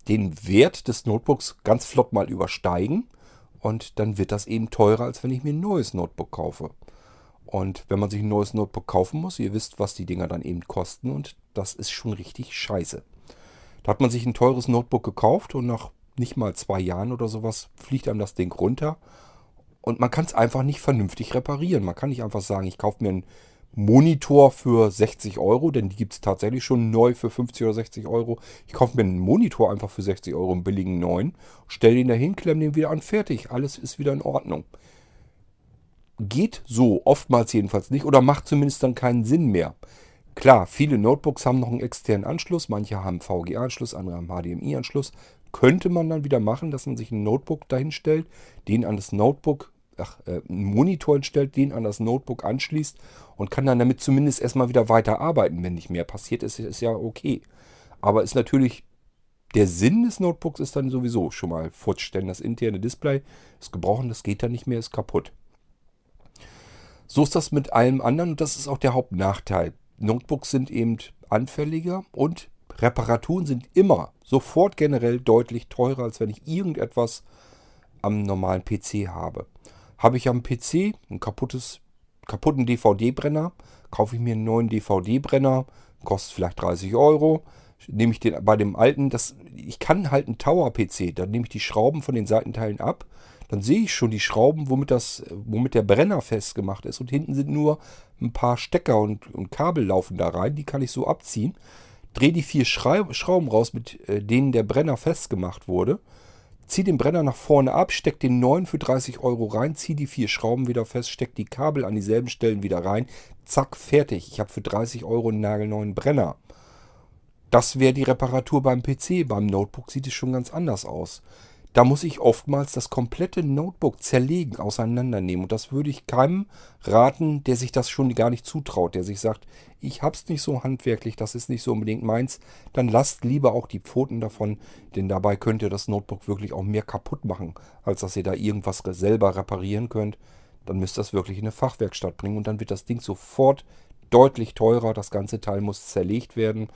den Wert des Notebooks ganz flott mal übersteigen. Und dann wird das eben teurer, als wenn ich mir ein neues Notebook kaufe. Und wenn man sich ein neues Notebook kaufen muss, ihr wisst, was die Dinger dann eben kosten und das ist schon richtig scheiße. Da hat man sich ein teures Notebook gekauft und nach nicht mal zwei Jahren oder sowas fliegt einem das Ding runter und man kann es einfach nicht vernünftig reparieren. Man kann nicht einfach sagen, ich kaufe mir einen Monitor für 60 Euro, denn die gibt es tatsächlich schon neu für 50 oder 60 Euro. Ich kaufe mir einen Monitor einfach für 60 Euro, einen billigen neuen, stelle den dahin, klemme den wieder an, fertig. Alles ist wieder in Ordnung geht so, oftmals jedenfalls nicht, oder macht zumindest dann keinen Sinn mehr. Klar, viele Notebooks haben noch einen externen Anschluss, manche haben VGA-Anschluss, andere haben HDMI-Anschluss. Könnte man dann wieder machen, dass man sich ein Notebook dahin stellt, den an das Notebook, ach, äh, einen Monitor hinstellt, den an das Notebook anschließt und kann dann damit zumindest erstmal wieder weiter arbeiten. Wenn nicht mehr passiert ist, ist ja okay. Aber ist natürlich der Sinn des Notebooks ist dann sowieso schon mal futsch, denn das interne Display ist gebrochen, das geht dann nicht mehr, ist kaputt. So ist das mit allem anderen und das ist auch der Hauptnachteil. Notebooks sind eben anfälliger und Reparaturen sind immer sofort generell deutlich teurer, als wenn ich irgendetwas am normalen PC habe. Habe ich am PC ein kaputtes, kaputten DVD-Brenner, kaufe ich mir einen neuen DVD-Brenner, kostet vielleicht 30 Euro. Nehme ich den bei dem alten, das, ich kann halt einen Tower-PC, da nehme ich die Schrauben von den Seitenteilen ab dann sehe ich schon die Schrauben, womit, das, womit der Brenner festgemacht ist. Und hinten sind nur ein paar Stecker und, und Kabel laufen da rein. Die kann ich so abziehen. Drehe die vier Schrauben raus, mit äh, denen der Brenner festgemacht wurde. Ziehe den Brenner nach vorne ab, stecke den neuen für 30 Euro rein, ziehe die vier Schrauben wieder fest, stecke die Kabel an dieselben Stellen wieder rein. Zack, fertig. Ich habe für 30 Euro einen nagelneuen Brenner. Das wäre die Reparatur beim PC. Beim Notebook sieht es schon ganz anders aus. Da muss ich oftmals das komplette Notebook zerlegen, auseinandernehmen. Und das würde ich keinem raten, der sich das schon gar nicht zutraut, der sich sagt, ich hab's nicht so handwerklich, das ist nicht so unbedingt meins. Dann lasst lieber auch die Pfoten davon, denn dabei könnt ihr das Notebook wirklich auch mehr kaputt machen, als dass ihr da irgendwas selber reparieren könnt. Dann müsst ihr das wirklich in eine Fachwerkstatt bringen und dann wird das Ding sofort deutlich teurer. Das ganze Teil muss zerlegt werden.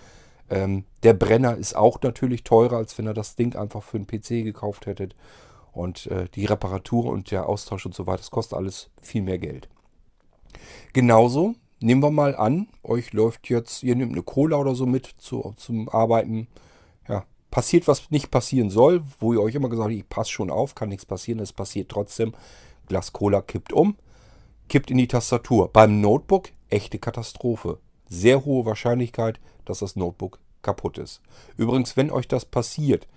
Ähm, der Brenner ist auch natürlich teurer, als wenn ihr das Ding einfach für einen PC gekauft hättet. Und äh, die Reparatur und der Austausch und so weiter, das kostet alles viel mehr Geld. Genauso, nehmen wir mal an, euch läuft jetzt, ihr nehmt eine Cola oder so mit zu, zum Arbeiten. Ja, passiert, was nicht passieren soll, wo ihr euch immer gesagt habt, ich passe schon auf, kann nichts passieren, es passiert trotzdem. Glas Cola kippt um, kippt in die Tastatur. Beim Notebook echte Katastrophe. Sehr hohe Wahrscheinlichkeit, dass das Notebook kaputt ist. Übrigens, wenn euch das passiert,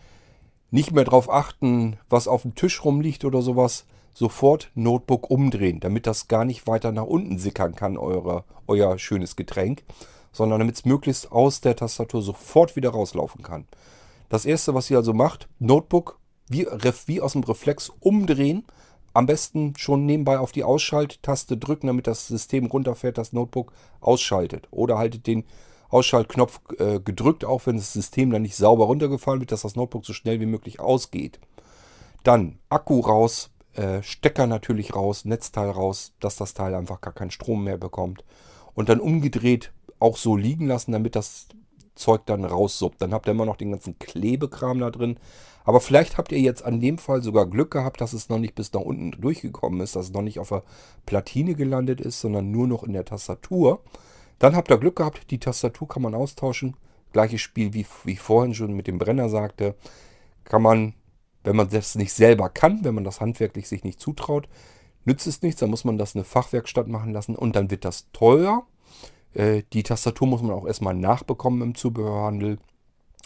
nicht mehr darauf achten, was auf dem Tisch rumliegt oder sowas, sofort Notebook umdrehen, damit das gar nicht weiter nach unten sickern kann, eure, euer schönes Getränk, sondern damit es möglichst aus der Tastatur sofort wieder rauslaufen kann. Das erste, was ihr also macht, Notebook wie, wie aus dem Reflex umdrehen, am besten schon nebenbei auf die Ausschalttaste drücken, damit das System runterfährt, das Notebook ausschaltet. Oder haltet den Ausschaltknopf äh, gedrückt, auch wenn das System dann nicht sauber runtergefallen wird, dass das Notebook so schnell wie möglich ausgeht. Dann Akku raus, äh, Stecker natürlich raus, Netzteil raus, dass das Teil einfach gar keinen Strom mehr bekommt. Und dann umgedreht auch so liegen lassen, damit das Zeug dann raussuppt. Dann habt ihr immer noch den ganzen Klebekram da drin. Aber vielleicht habt ihr jetzt an dem Fall sogar Glück gehabt, dass es noch nicht bis nach unten durchgekommen ist, dass es noch nicht auf der Platine gelandet ist, sondern nur noch in der Tastatur. Dann habt ihr Glück gehabt, die Tastatur kann man austauschen. Gleiches Spiel wie, wie ich vorhin schon mit dem Brenner sagte. Kann man, wenn man das nicht selber kann, wenn man das handwerklich sich nicht zutraut, nützt es nichts. Dann muss man das eine Fachwerkstatt machen lassen und dann wird das teuer. Äh, die Tastatur muss man auch erstmal nachbekommen im Zubehörhandel.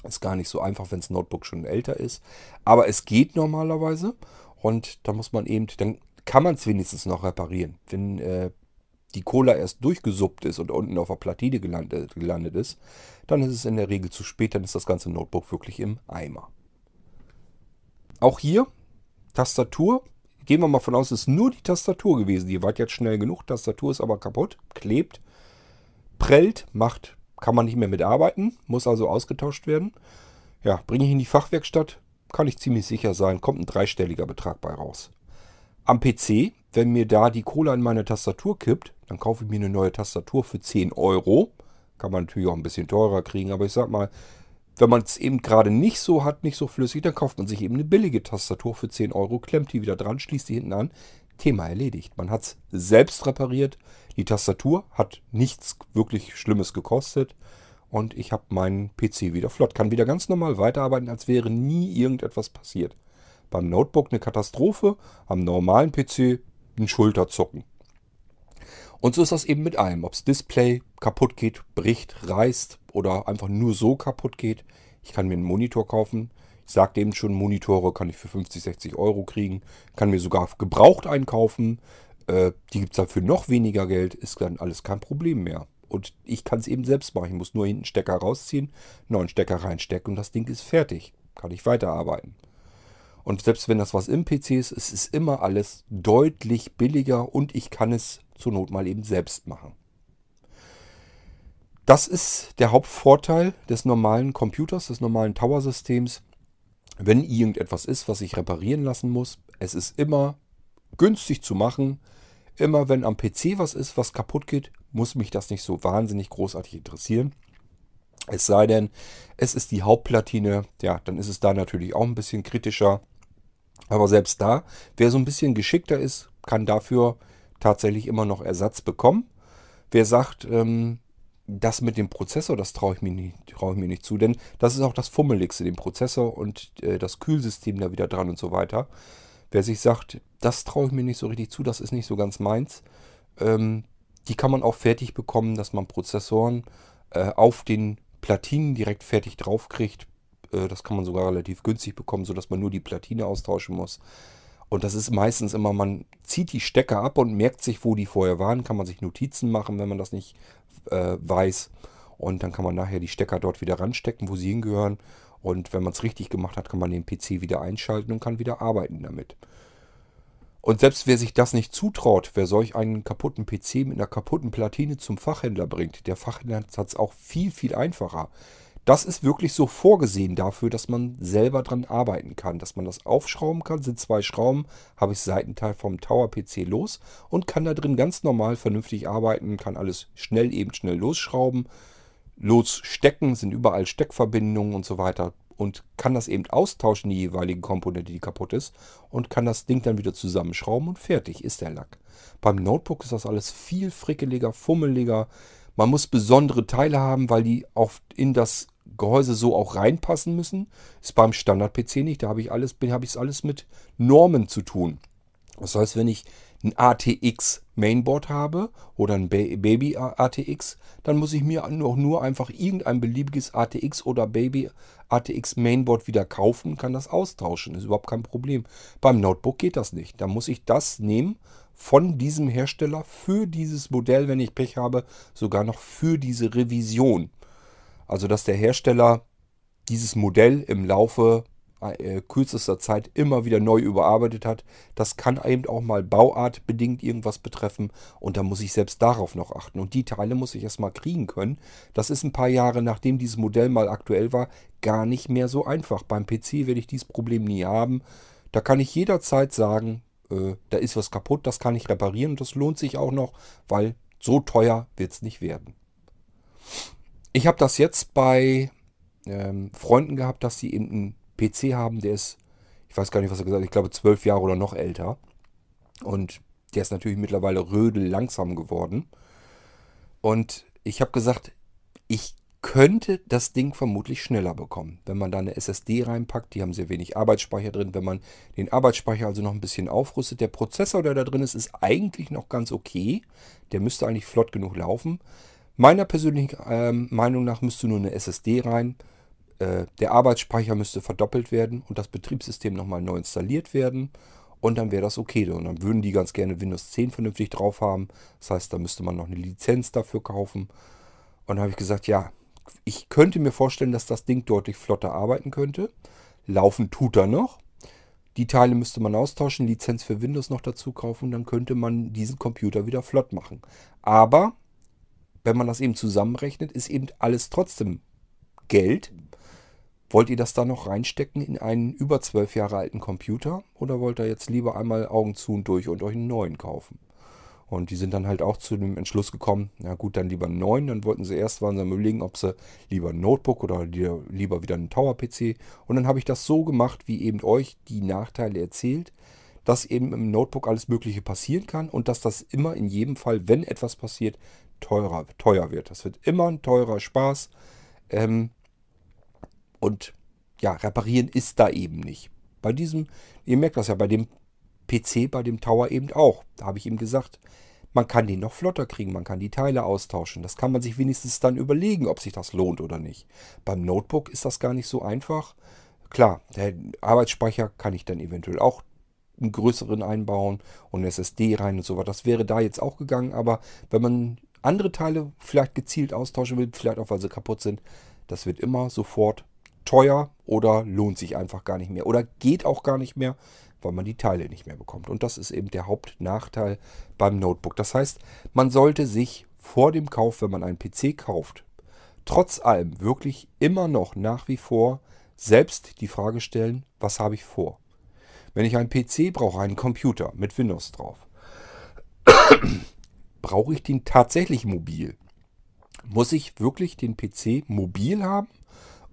Ist gar nicht so einfach, wenn das Notebook schon älter ist. Aber es geht normalerweise. Und da muss man eben, dann kann man es wenigstens noch reparieren. Wenn äh, die Cola erst durchgesuppt ist und unten auf der Platine gelandet, gelandet ist, dann ist es in der Regel zu spät, dann ist das ganze Notebook wirklich im Eimer. Auch hier Tastatur. Gehen wir mal von aus, es ist nur die Tastatur gewesen. Die war jetzt schnell genug. Tastatur ist aber kaputt, klebt, prellt, macht, kann man nicht mehr mitarbeiten, muss also ausgetauscht werden. Ja, bringe ich in die Fachwerkstatt, kann ich ziemlich sicher sein, kommt ein dreistelliger Betrag bei raus. Am PC, wenn mir da die Cola in meine Tastatur kippt, dann kaufe ich mir eine neue Tastatur für 10 Euro. Kann man natürlich auch ein bisschen teurer kriegen, aber ich sag mal, wenn man es eben gerade nicht so hat, nicht so flüssig, dann kauft man sich eben eine billige Tastatur für 10 Euro, klemmt die wieder dran, schließt die hinten an. Thema erledigt. Man hat es selbst repariert. Die Tastatur hat nichts wirklich Schlimmes gekostet. Und ich habe meinen PC wieder flott. Kann wieder ganz normal weiterarbeiten, als wäre nie irgendetwas passiert. Beim Notebook eine Katastrophe, am normalen PC ein Schulterzucken. Und so ist das eben mit allem. Ob das Display kaputt geht, bricht, reißt oder einfach nur so kaputt geht. Ich kann mir einen Monitor kaufen. Ich sagte eben schon, Monitore kann ich für 50, 60 Euro kriegen. Kann mir sogar gebraucht einkaufen. Äh, die gibt es dafür noch weniger Geld. Ist dann alles kein Problem mehr. Und ich kann es eben selbst machen. Ich muss nur hinten Stecker rausziehen, neuen Stecker reinstecken und das Ding ist fertig. Kann ich weiterarbeiten. Und selbst wenn das was im PC ist, es ist immer alles deutlich billiger und ich kann es zur Not mal eben selbst machen. Das ist der Hauptvorteil des normalen Computers, des normalen Tower-Systems. Wenn irgendetwas ist, was ich reparieren lassen muss, es ist immer günstig zu machen. Immer wenn am PC was ist, was kaputt geht, muss mich das nicht so wahnsinnig großartig interessieren. Es sei denn, es ist die Hauptplatine, ja, dann ist es da natürlich auch ein bisschen kritischer. Aber selbst da, wer so ein bisschen geschickter ist, kann dafür tatsächlich immer noch Ersatz bekommen. Wer sagt, ähm, das mit dem Prozessor, das traue ich, mir nicht, traue ich mir nicht zu, denn das ist auch das Fummeligste, den Prozessor und äh, das Kühlsystem da wieder dran und so weiter. Wer sich sagt, das traue ich mir nicht so richtig zu, das ist nicht so ganz meins, ähm, die kann man auch fertig bekommen, dass man Prozessoren äh, auf den Platinen direkt fertig draufkriegt. Äh, das kann man sogar relativ günstig bekommen, sodass man nur die Platine austauschen muss. Und das ist meistens immer, man zieht die Stecker ab und merkt sich, wo die vorher waren. Kann man sich Notizen machen, wenn man das nicht äh, weiß. Und dann kann man nachher die Stecker dort wieder ranstecken, wo sie hingehören. Und wenn man es richtig gemacht hat, kann man den PC wieder einschalten und kann wieder arbeiten damit. Und selbst wer sich das nicht zutraut, wer solch einen kaputten PC mit einer kaputten Platine zum Fachhändler bringt, der Fachhändler hat es auch viel, viel einfacher. Das ist wirklich so vorgesehen dafür, dass man selber dran arbeiten kann, dass man das aufschrauben kann. Sind zwei Schrauben, habe ich Seitenteil vom Tower PC los und kann da drin ganz normal vernünftig arbeiten, kann alles schnell eben schnell losschrauben, losstecken, sind überall Steckverbindungen und so weiter und kann das eben austauschen, die jeweilige Komponente, die kaputt ist, und kann das Ding dann wieder zusammenschrauben und fertig ist der Lack. Beim Notebook ist das alles viel frickeliger, fummeliger. Man muss besondere Teile haben, weil die auch in das Gehäuse so auch reinpassen müssen. Ist beim Standard-PC nicht. Da habe ich alles, habe ich alles mit Normen zu tun. Das heißt, wenn ich ein ATX Mainboard habe oder ein Baby ATX, dann muss ich mir auch nur einfach irgendein beliebiges ATX oder Baby ATX Mainboard wieder kaufen, kann das austauschen. Ist überhaupt kein Problem. Beim Notebook geht das nicht. Da muss ich das nehmen von diesem Hersteller für dieses Modell, wenn ich Pech habe, sogar noch für diese Revision. Also dass der Hersteller dieses Modell im Laufe kürzester Zeit immer wieder neu überarbeitet hat. Das kann eben auch mal bauartbedingt irgendwas betreffen und da muss ich selbst darauf noch achten. Und die Teile muss ich erstmal kriegen können. Das ist ein paar Jahre nachdem dieses Modell mal aktuell war, gar nicht mehr so einfach. Beim PC werde ich dieses Problem nie haben. Da kann ich jederzeit sagen, äh, da ist was kaputt, das kann ich reparieren und das lohnt sich auch noch, weil so teuer wird es nicht werden. Ich habe das jetzt bei ähm, Freunden gehabt, dass sie eben ein PC haben, der ist, ich weiß gar nicht, was er gesagt hat, ich glaube zwölf Jahre oder noch älter. Und der ist natürlich mittlerweile rödel langsam geworden. Und ich habe gesagt, ich könnte das Ding vermutlich schneller bekommen. Wenn man da eine SSD reinpackt, die haben sehr wenig Arbeitsspeicher drin. Wenn man den Arbeitsspeicher also noch ein bisschen aufrüstet, der Prozessor, der da drin ist, ist eigentlich noch ganz okay. Der müsste eigentlich flott genug laufen. Meiner persönlichen äh, Meinung nach müsste nur eine SSD rein. Äh, der Arbeitsspeicher müsste verdoppelt werden und das Betriebssystem nochmal neu installiert werden. und dann wäre das okay. Und dann würden die ganz gerne Windows 10 vernünftig drauf haben. Das heißt, da müsste man noch eine Lizenz dafür kaufen. Und dann habe ich gesagt, ja, ich könnte mir vorstellen, dass das Ding deutlich flotter arbeiten könnte. Laufen tut er noch. Die Teile müsste man austauschen, Lizenz für Windows noch dazu kaufen, dann könnte man diesen Computer wieder flott machen. Aber wenn man das eben zusammenrechnet, ist eben alles trotzdem Geld. Wollt ihr das da noch reinstecken in einen über zwölf Jahre alten Computer oder wollt ihr jetzt lieber einmal Augen zu und durch und euch einen neuen kaufen? Und die sind dann halt auch zu dem Entschluss gekommen, na gut, dann lieber einen neuen. Dann wollten sie erst waren überlegen, ob sie lieber ein Notebook oder lieber wieder einen Tower-PC. Und dann habe ich das so gemacht, wie eben euch die Nachteile erzählt, dass eben im Notebook alles Mögliche passieren kann und dass das immer in jedem Fall, wenn etwas passiert, teurer, teuer wird. Das wird immer ein teurer Spaß. Ähm, und ja, reparieren ist da eben nicht. Bei diesem, ihr merkt das ja bei dem PC, bei dem Tower eben auch. Da habe ich ihm gesagt, man kann den noch flotter kriegen, man kann die Teile austauschen. Das kann man sich wenigstens dann überlegen, ob sich das lohnt oder nicht. Beim Notebook ist das gar nicht so einfach. Klar, der Arbeitsspeicher kann ich dann eventuell auch einen größeren einbauen und SSD rein und so weiter. Das wäre da jetzt auch gegangen, aber wenn man andere Teile vielleicht gezielt austauschen will, vielleicht auch weil sie kaputt sind, das wird immer sofort teuer oder lohnt sich einfach gar nicht mehr oder geht auch gar nicht mehr, weil man die Teile nicht mehr bekommt. Und das ist eben der Hauptnachteil beim Notebook. Das heißt, man sollte sich vor dem Kauf, wenn man einen PC kauft, trotz allem wirklich immer noch nach wie vor selbst die Frage stellen, was habe ich vor? Wenn ich einen PC brauche, einen Computer mit Windows drauf, <coughs> brauche ich den tatsächlich mobil? Muss ich wirklich den PC mobil haben?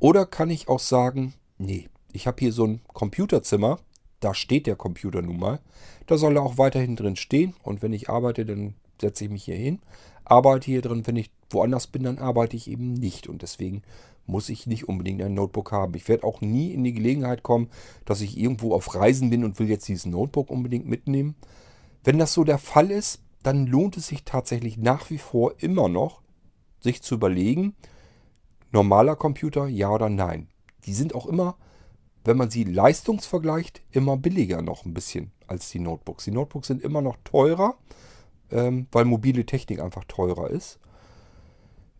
Oder kann ich auch sagen, nee, ich habe hier so ein Computerzimmer, da steht der Computer nun mal. Da soll er auch weiterhin drin stehen. Und wenn ich arbeite, dann setze ich mich hier hin, arbeite hier drin. Wenn ich woanders bin, dann arbeite ich eben nicht. Und deswegen muss ich nicht unbedingt ein Notebook haben. Ich werde auch nie in die Gelegenheit kommen, dass ich irgendwo auf Reisen bin und will jetzt dieses Notebook unbedingt mitnehmen. Wenn das so der Fall ist, dann lohnt es sich tatsächlich nach wie vor immer noch, sich zu überlegen, normaler Computer, ja oder nein. Die sind auch immer wenn man sie leistungsvergleicht, immer billiger noch ein bisschen als die Notebooks. Die Notebooks sind immer noch teurer, ähm, weil mobile Technik einfach teurer ist.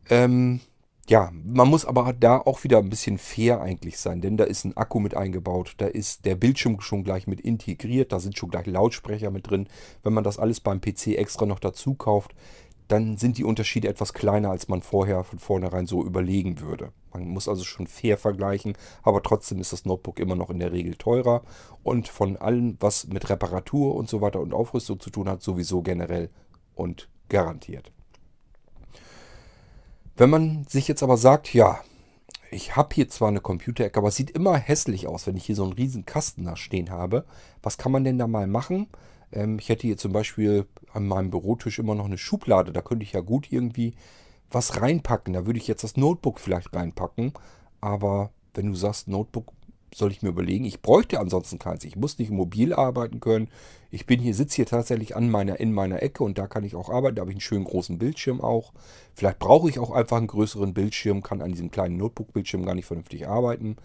Ähm, ja, man muss aber da auch wieder ein bisschen fair eigentlich sein, denn da ist ein Akku mit eingebaut, da ist der Bildschirm schon gleich mit integriert, da sind schon gleich Lautsprecher mit drin. Wenn man das alles beim PC extra noch dazu kauft, dann sind die Unterschiede etwas kleiner, als man vorher von vornherein so überlegen würde. Man muss also schon fair vergleichen, aber trotzdem ist das Notebook immer noch in der Regel teurer und von allem, was mit Reparatur und so weiter und Aufrüstung zu tun hat, sowieso generell und garantiert. Wenn man sich jetzt aber sagt, ja, ich habe hier zwar eine Computerecke, aber es sieht immer hässlich aus, wenn ich hier so einen riesen Kasten da stehen habe. Was kann man denn da mal machen? Ähm, ich hätte hier zum Beispiel an meinem Bürotisch immer noch eine Schublade. Da könnte ich ja gut irgendwie was reinpacken. Da würde ich jetzt das Notebook vielleicht reinpacken. Aber wenn du sagst, Notebook soll ich mir überlegen. Ich bräuchte ansonsten keins. Ich muss nicht mobil arbeiten können. Ich bin hier, sitze hier tatsächlich an meiner, in meiner Ecke und da kann ich auch arbeiten. Da habe ich einen schönen großen Bildschirm auch. Vielleicht brauche ich auch einfach einen größeren Bildschirm, kann an diesem kleinen Notebook-Bildschirm gar nicht vernünftig arbeiten.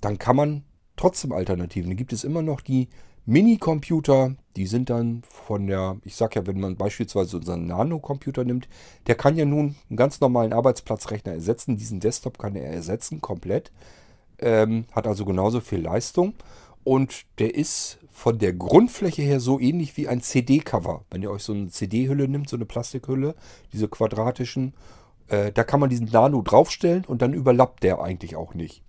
Dann kann man trotzdem Alternativen. Da gibt es immer noch die Minicomputer, die sind dann von der, ich sag ja, wenn man beispielsweise unseren Nano-Computer nimmt, der kann ja nun einen ganz normalen Arbeitsplatzrechner ersetzen. Diesen Desktop kann er ersetzen komplett. Ähm, hat also genauso viel Leistung. Und der ist von der Grundfläche her so ähnlich wie ein CD-Cover. Wenn ihr euch so eine CD-Hülle nimmt, so eine Plastikhülle, diese quadratischen, äh, da kann man diesen Nano draufstellen und dann überlappt der eigentlich auch nicht.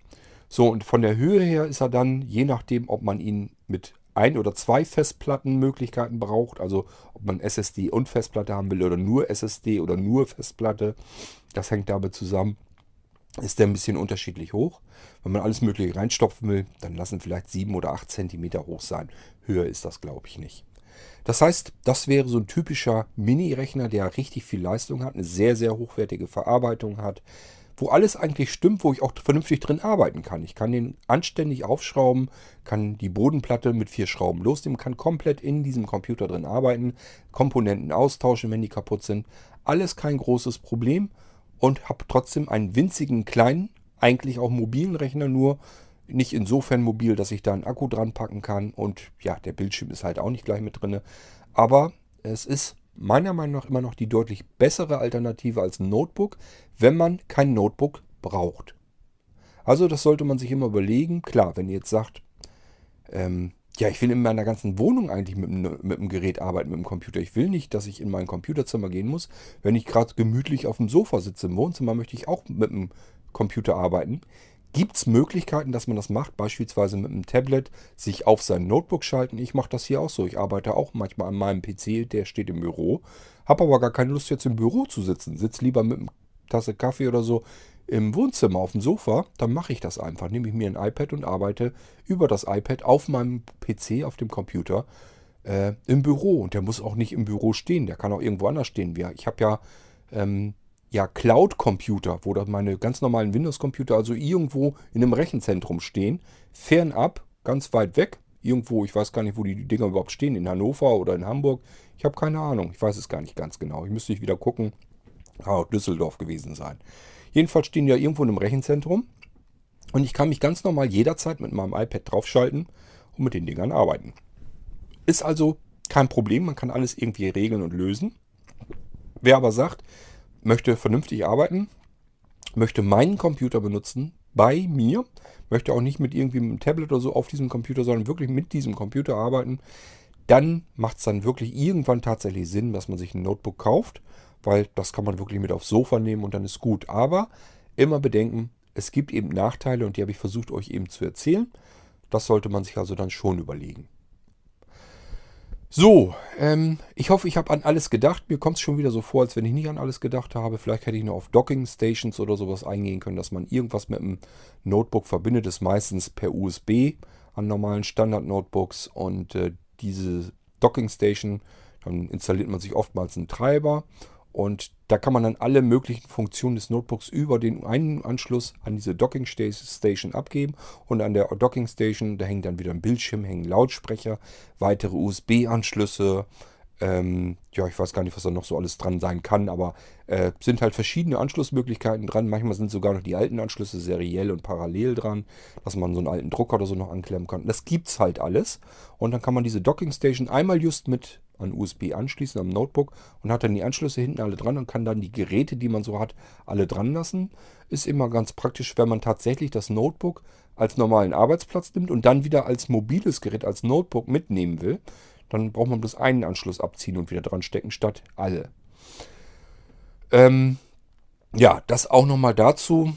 So, und von der Höhe her ist er dann, je nachdem, ob man ihn mit ein oder zwei Festplattenmöglichkeiten braucht, also ob man SSD und Festplatte haben will oder nur SSD oder nur Festplatte, das hängt damit zusammen, ist der ein bisschen unterschiedlich hoch. Wenn man alles Mögliche reinstopfen will, dann lassen vielleicht 7 oder 8 cm hoch sein. Höher ist das, glaube ich, nicht. Das heißt, das wäre so ein typischer Mini-Rechner, der richtig viel Leistung hat, eine sehr, sehr hochwertige Verarbeitung hat, wo alles eigentlich stimmt, wo ich auch vernünftig drin arbeiten kann. Ich kann den anständig aufschrauben, kann die Bodenplatte mit vier Schrauben losnehmen, kann komplett in diesem Computer drin arbeiten, Komponenten austauschen, wenn die kaputt sind. Alles kein großes Problem und habe trotzdem einen winzigen kleinen, eigentlich auch mobilen Rechner nur nicht insofern mobil, dass ich da einen Akku dran packen kann. Und ja, der Bildschirm ist halt auch nicht gleich mit drin. Aber es ist meiner Meinung nach immer noch die deutlich bessere Alternative als ein Notebook, wenn man kein Notebook braucht. Also das sollte man sich immer überlegen. Klar, wenn ihr jetzt sagt, ähm, ja, ich will in meiner ganzen Wohnung eigentlich mit, mit dem Gerät arbeiten, mit dem Computer. Ich will nicht, dass ich in mein Computerzimmer gehen muss. Wenn ich gerade gemütlich auf dem Sofa sitze im Wohnzimmer, möchte ich auch mit dem Computer arbeiten. Gibt es Möglichkeiten, dass man das macht, beispielsweise mit einem Tablet, sich auf sein Notebook schalten? Ich mache das hier auch so. Ich arbeite auch manchmal an meinem PC, der steht im Büro, habe aber gar keine Lust jetzt im Büro zu sitzen. Sitze lieber mit einer Tasse Kaffee oder so im Wohnzimmer auf dem Sofa, dann mache ich das einfach. Nehme ich mir ein iPad und arbeite über das iPad auf meinem PC, auf dem Computer äh, im Büro. Und der muss auch nicht im Büro stehen, der kann auch irgendwo anders stehen. Ich habe ja, ähm, ja Cloud-Computer, wo da meine ganz normalen Windows-Computer also irgendwo in einem Rechenzentrum stehen, fernab, ganz weit weg. Irgendwo, ich weiß gar nicht, wo die Dinger überhaupt stehen, in Hannover oder in Hamburg. Ich habe keine Ahnung, ich weiß es gar nicht ganz genau. Ich müsste wieder gucken. Kann auch Düsseldorf gewesen sein. Jedenfalls stehen die ja irgendwo in einem Rechenzentrum. Und ich kann mich ganz normal jederzeit mit meinem iPad draufschalten und mit den Dingern arbeiten. Ist also kein Problem, man kann alles irgendwie regeln und lösen. Wer aber sagt, möchte vernünftig arbeiten, möchte meinen Computer benutzen, bei mir, möchte auch nicht mit irgendwie einem Tablet oder so auf diesem Computer, sondern wirklich mit diesem Computer arbeiten, dann macht es dann wirklich irgendwann tatsächlich Sinn, dass man sich ein Notebook kauft weil das kann man wirklich mit aufs Sofa nehmen und dann ist gut. Aber immer bedenken, es gibt eben Nachteile und die habe ich versucht euch eben zu erzählen. Das sollte man sich also dann schon überlegen. So, ähm, ich hoffe, ich habe an alles gedacht. Mir kommt es schon wieder so vor, als wenn ich nicht an alles gedacht habe. Vielleicht hätte ich noch auf Docking Stations oder sowas eingehen können, dass man irgendwas mit einem Notebook verbindet. Das ist meistens per USB an normalen Standard-Notebooks. Und äh, diese Docking Station, dann installiert man sich oftmals einen Treiber und da kann man dann alle möglichen Funktionen des Notebooks über den einen Anschluss an diese Docking Station abgeben. Und an der Docking Station, da hängt dann wieder ein Bildschirm, hängen Lautsprecher, weitere USB-Anschlüsse. Ähm, ja, ich weiß gar nicht, was da noch so alles dran sein kann, aber äh, sind halt verschiedene Anschlussmöglichkeiten dran. Manchmal sind sogar noch die alten Anschlüsse seriell und parallel dran, dass man so einen alten Drucker oder so noch anklemmen kann. Das gibt's halt alles. Und dann kann man diese Docking Station einmal just mit an USB anschließen am Notebook und hat dann die Anschlüsse hinten alle dran und kann dann die Geräte, die man so hat, alle dran lassen. Ist immer ganz praktisch, wenn man tatsächlich das Notebook als normalen Arbeitsplatz nimmt und dann wieder als mobiles Gerät, als Notebook mitnehmen will. Dann braucht man bloß einen Anschluss abziehen und wieder dran stecken, statt alle. Ähm, ja, das auch nochmal dazu.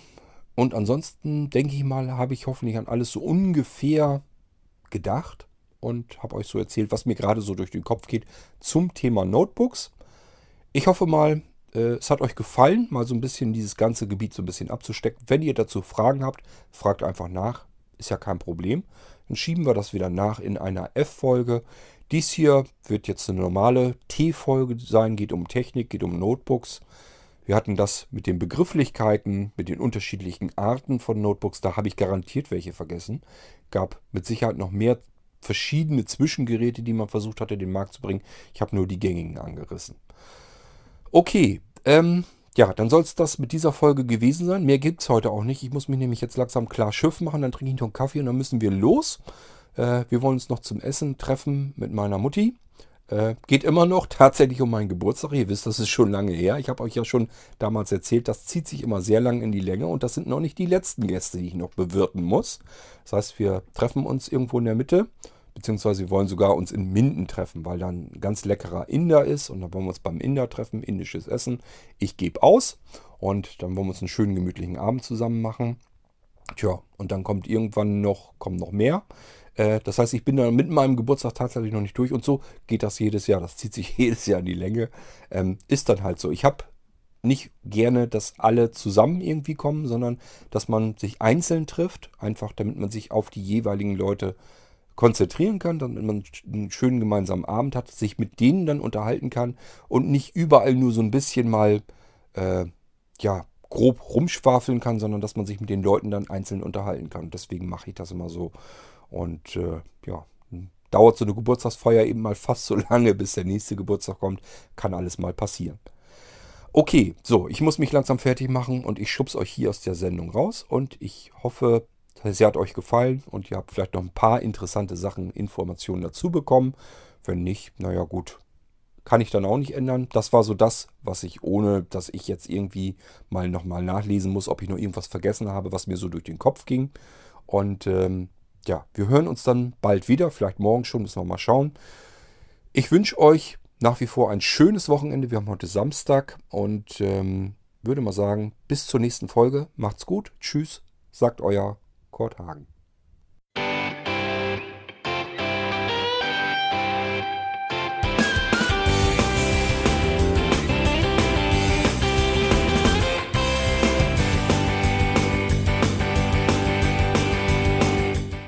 Und ansonsten denke ich mal, habe ich hoffentlich an alles so ungefähr gedacht und habe euch so erzählt, was mir gerade so durch den Kopf geht zum Thema Notebooks. Ich hoffe mal, äh, es hat euch gefallen, mal so ein bisschen dieses ganze Gebiet so ein bisschen abzustecken. Wenn ihr dazu Fragen habt, fragt einfach nach. Ist ja kein Problem. Dann schieben wir das wieder nach in einer F-Folge. Dies hier wird jetzt eine normale T-Folge sein, geht um Technik, geht um Notebooks. Wir hatten das mit den Begrifflichkeiten, mit den unterschiedlichen Arten von Notebooks. Da habe ich garantiert welche vergessen. Gab mit Sicherheit noch mehr verschiedene Zwischengeräte, die man versucht hatte, den Markt zu bringen. Ich habe nur die gängigen angerissen. Okay, ähm, ja, dann soll es das mit dieser Folge gewesen sein. Mehr gibt es heute auch nicht. Ich muss mich nämlich jetzt langsam klar Schiff machen, dann trinke ich noch einen Kaffee und dann müssen wir los. Äh, wir wollen uns noch zum Essen treffen mit meiner Mutti. Äh, geht immer noch tatsächlich um meinen Geburtstag. Ihr wisst, das ist schon lange her. Ich habe euch ja schon damals erzählt, das zieht sich immer sehr lang in die Länge und das sind noch nicht die letzten Gäste, die ich noch bewirten muss. Das heißt, wir treffen uns irgendwo in der Mitte beziehungsweise wir wollen sogar uns in Minden treffen, weil da ein ganz leckerer Inder ist und dann wollen wir uns beim Inder treffen, indisches Essen. Ich gebe aus und dann wollen wir uns einen schönen gemütlichen Abend zusammen machen. Tja, und dann kommt irgendwann noch, kommen noch mehr. Äh, das heißt, ich bin dann mit meinem Geburtstag tatsächlich noch nicht durch und so geht das jedes Jahr. Das zieht sich <laughs> jedes Jahr in die Länge. Ähm, ist dann halt so. Ich habe nicht gerne, dass alle zusammen irgendwie kommen, sondern dass man sich einzeln trifft, einfach damit man sich auf die jeweiligen Leute konzentrieren kann, damit man einen schönen gemeinsamen Abend hat, sich mit denen dann unterhalten kann und nicht überall nur so ein bisschen mal äh, ja, grob rumschwafeln kann, sondern dass man sich mit den Leuten dann einzeln unterhalten kann. Deswegen mache ich das immer so. Und äh, ja, dauert so eine Geburtstagsfeier eben mal fast so <laughs> lange, bis der nächste Geburtstag kommt. Kann alles mal passieren. Okay, so, ich muss mich langsam fertig machen und ich schub's euch hier aus der Sendung raus und ich hoffe, sie hat euch gefallen und ihr habt vielleicht noch ein paar interessante Sachen, Informationen dazu bekommen. Wenn nicht, naja gut, kann ich dann auch nicht ändern. Das war so das, was ich ohne, dass ich jetzt irgendwie mal nochmal nachlesen muss, ob ich noch irgendwas vergessen habe, was mir so durch den Kopf ging. Und ähm, ja, wir hören uns dann bald wieder, vielleicht morgen schon, müssen wir mal schauen. Ich wünsche euch nach wie vor ein schönes Wochenende. Wir haben heute Samstag und ähm, würde mal sagen, bis zur nächsten Folge. Macht's gut. Tschüss, sagt euer Kurt Hagen.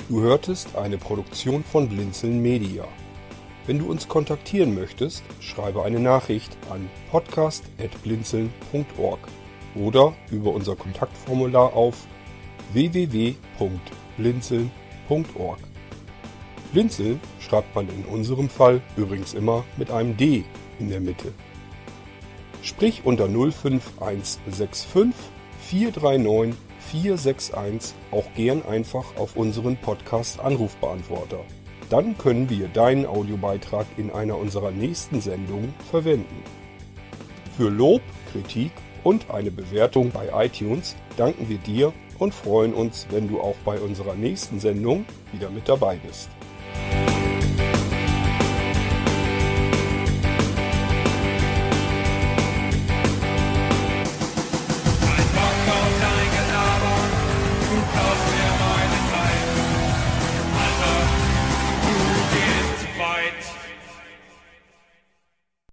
Du hörtest eine Produktion von Blinzeln Media. Wenn du uns kontaktieren möchtest, schreibe eine Nachricht an podcast.blinzeln.org oder über unser Kontaktformular auf www.blinzeln.org. Blinzeln schreibt man in unserem Fall übrigens immer mit einem D in der Mitte. Sprich unter 05165 439 461 auch gern einfach auf unseren Podcast Anrufbeantworter. Dann können wir deinen Audiobeitrag in einer unserer nächsten Sendungen verwenden. Für Lob, Kritik und eine Bewertung bei iTunes danken wir dir und freuen uns, wenn du auch bei unserer nächsten Sendung wieder mit dabei bist.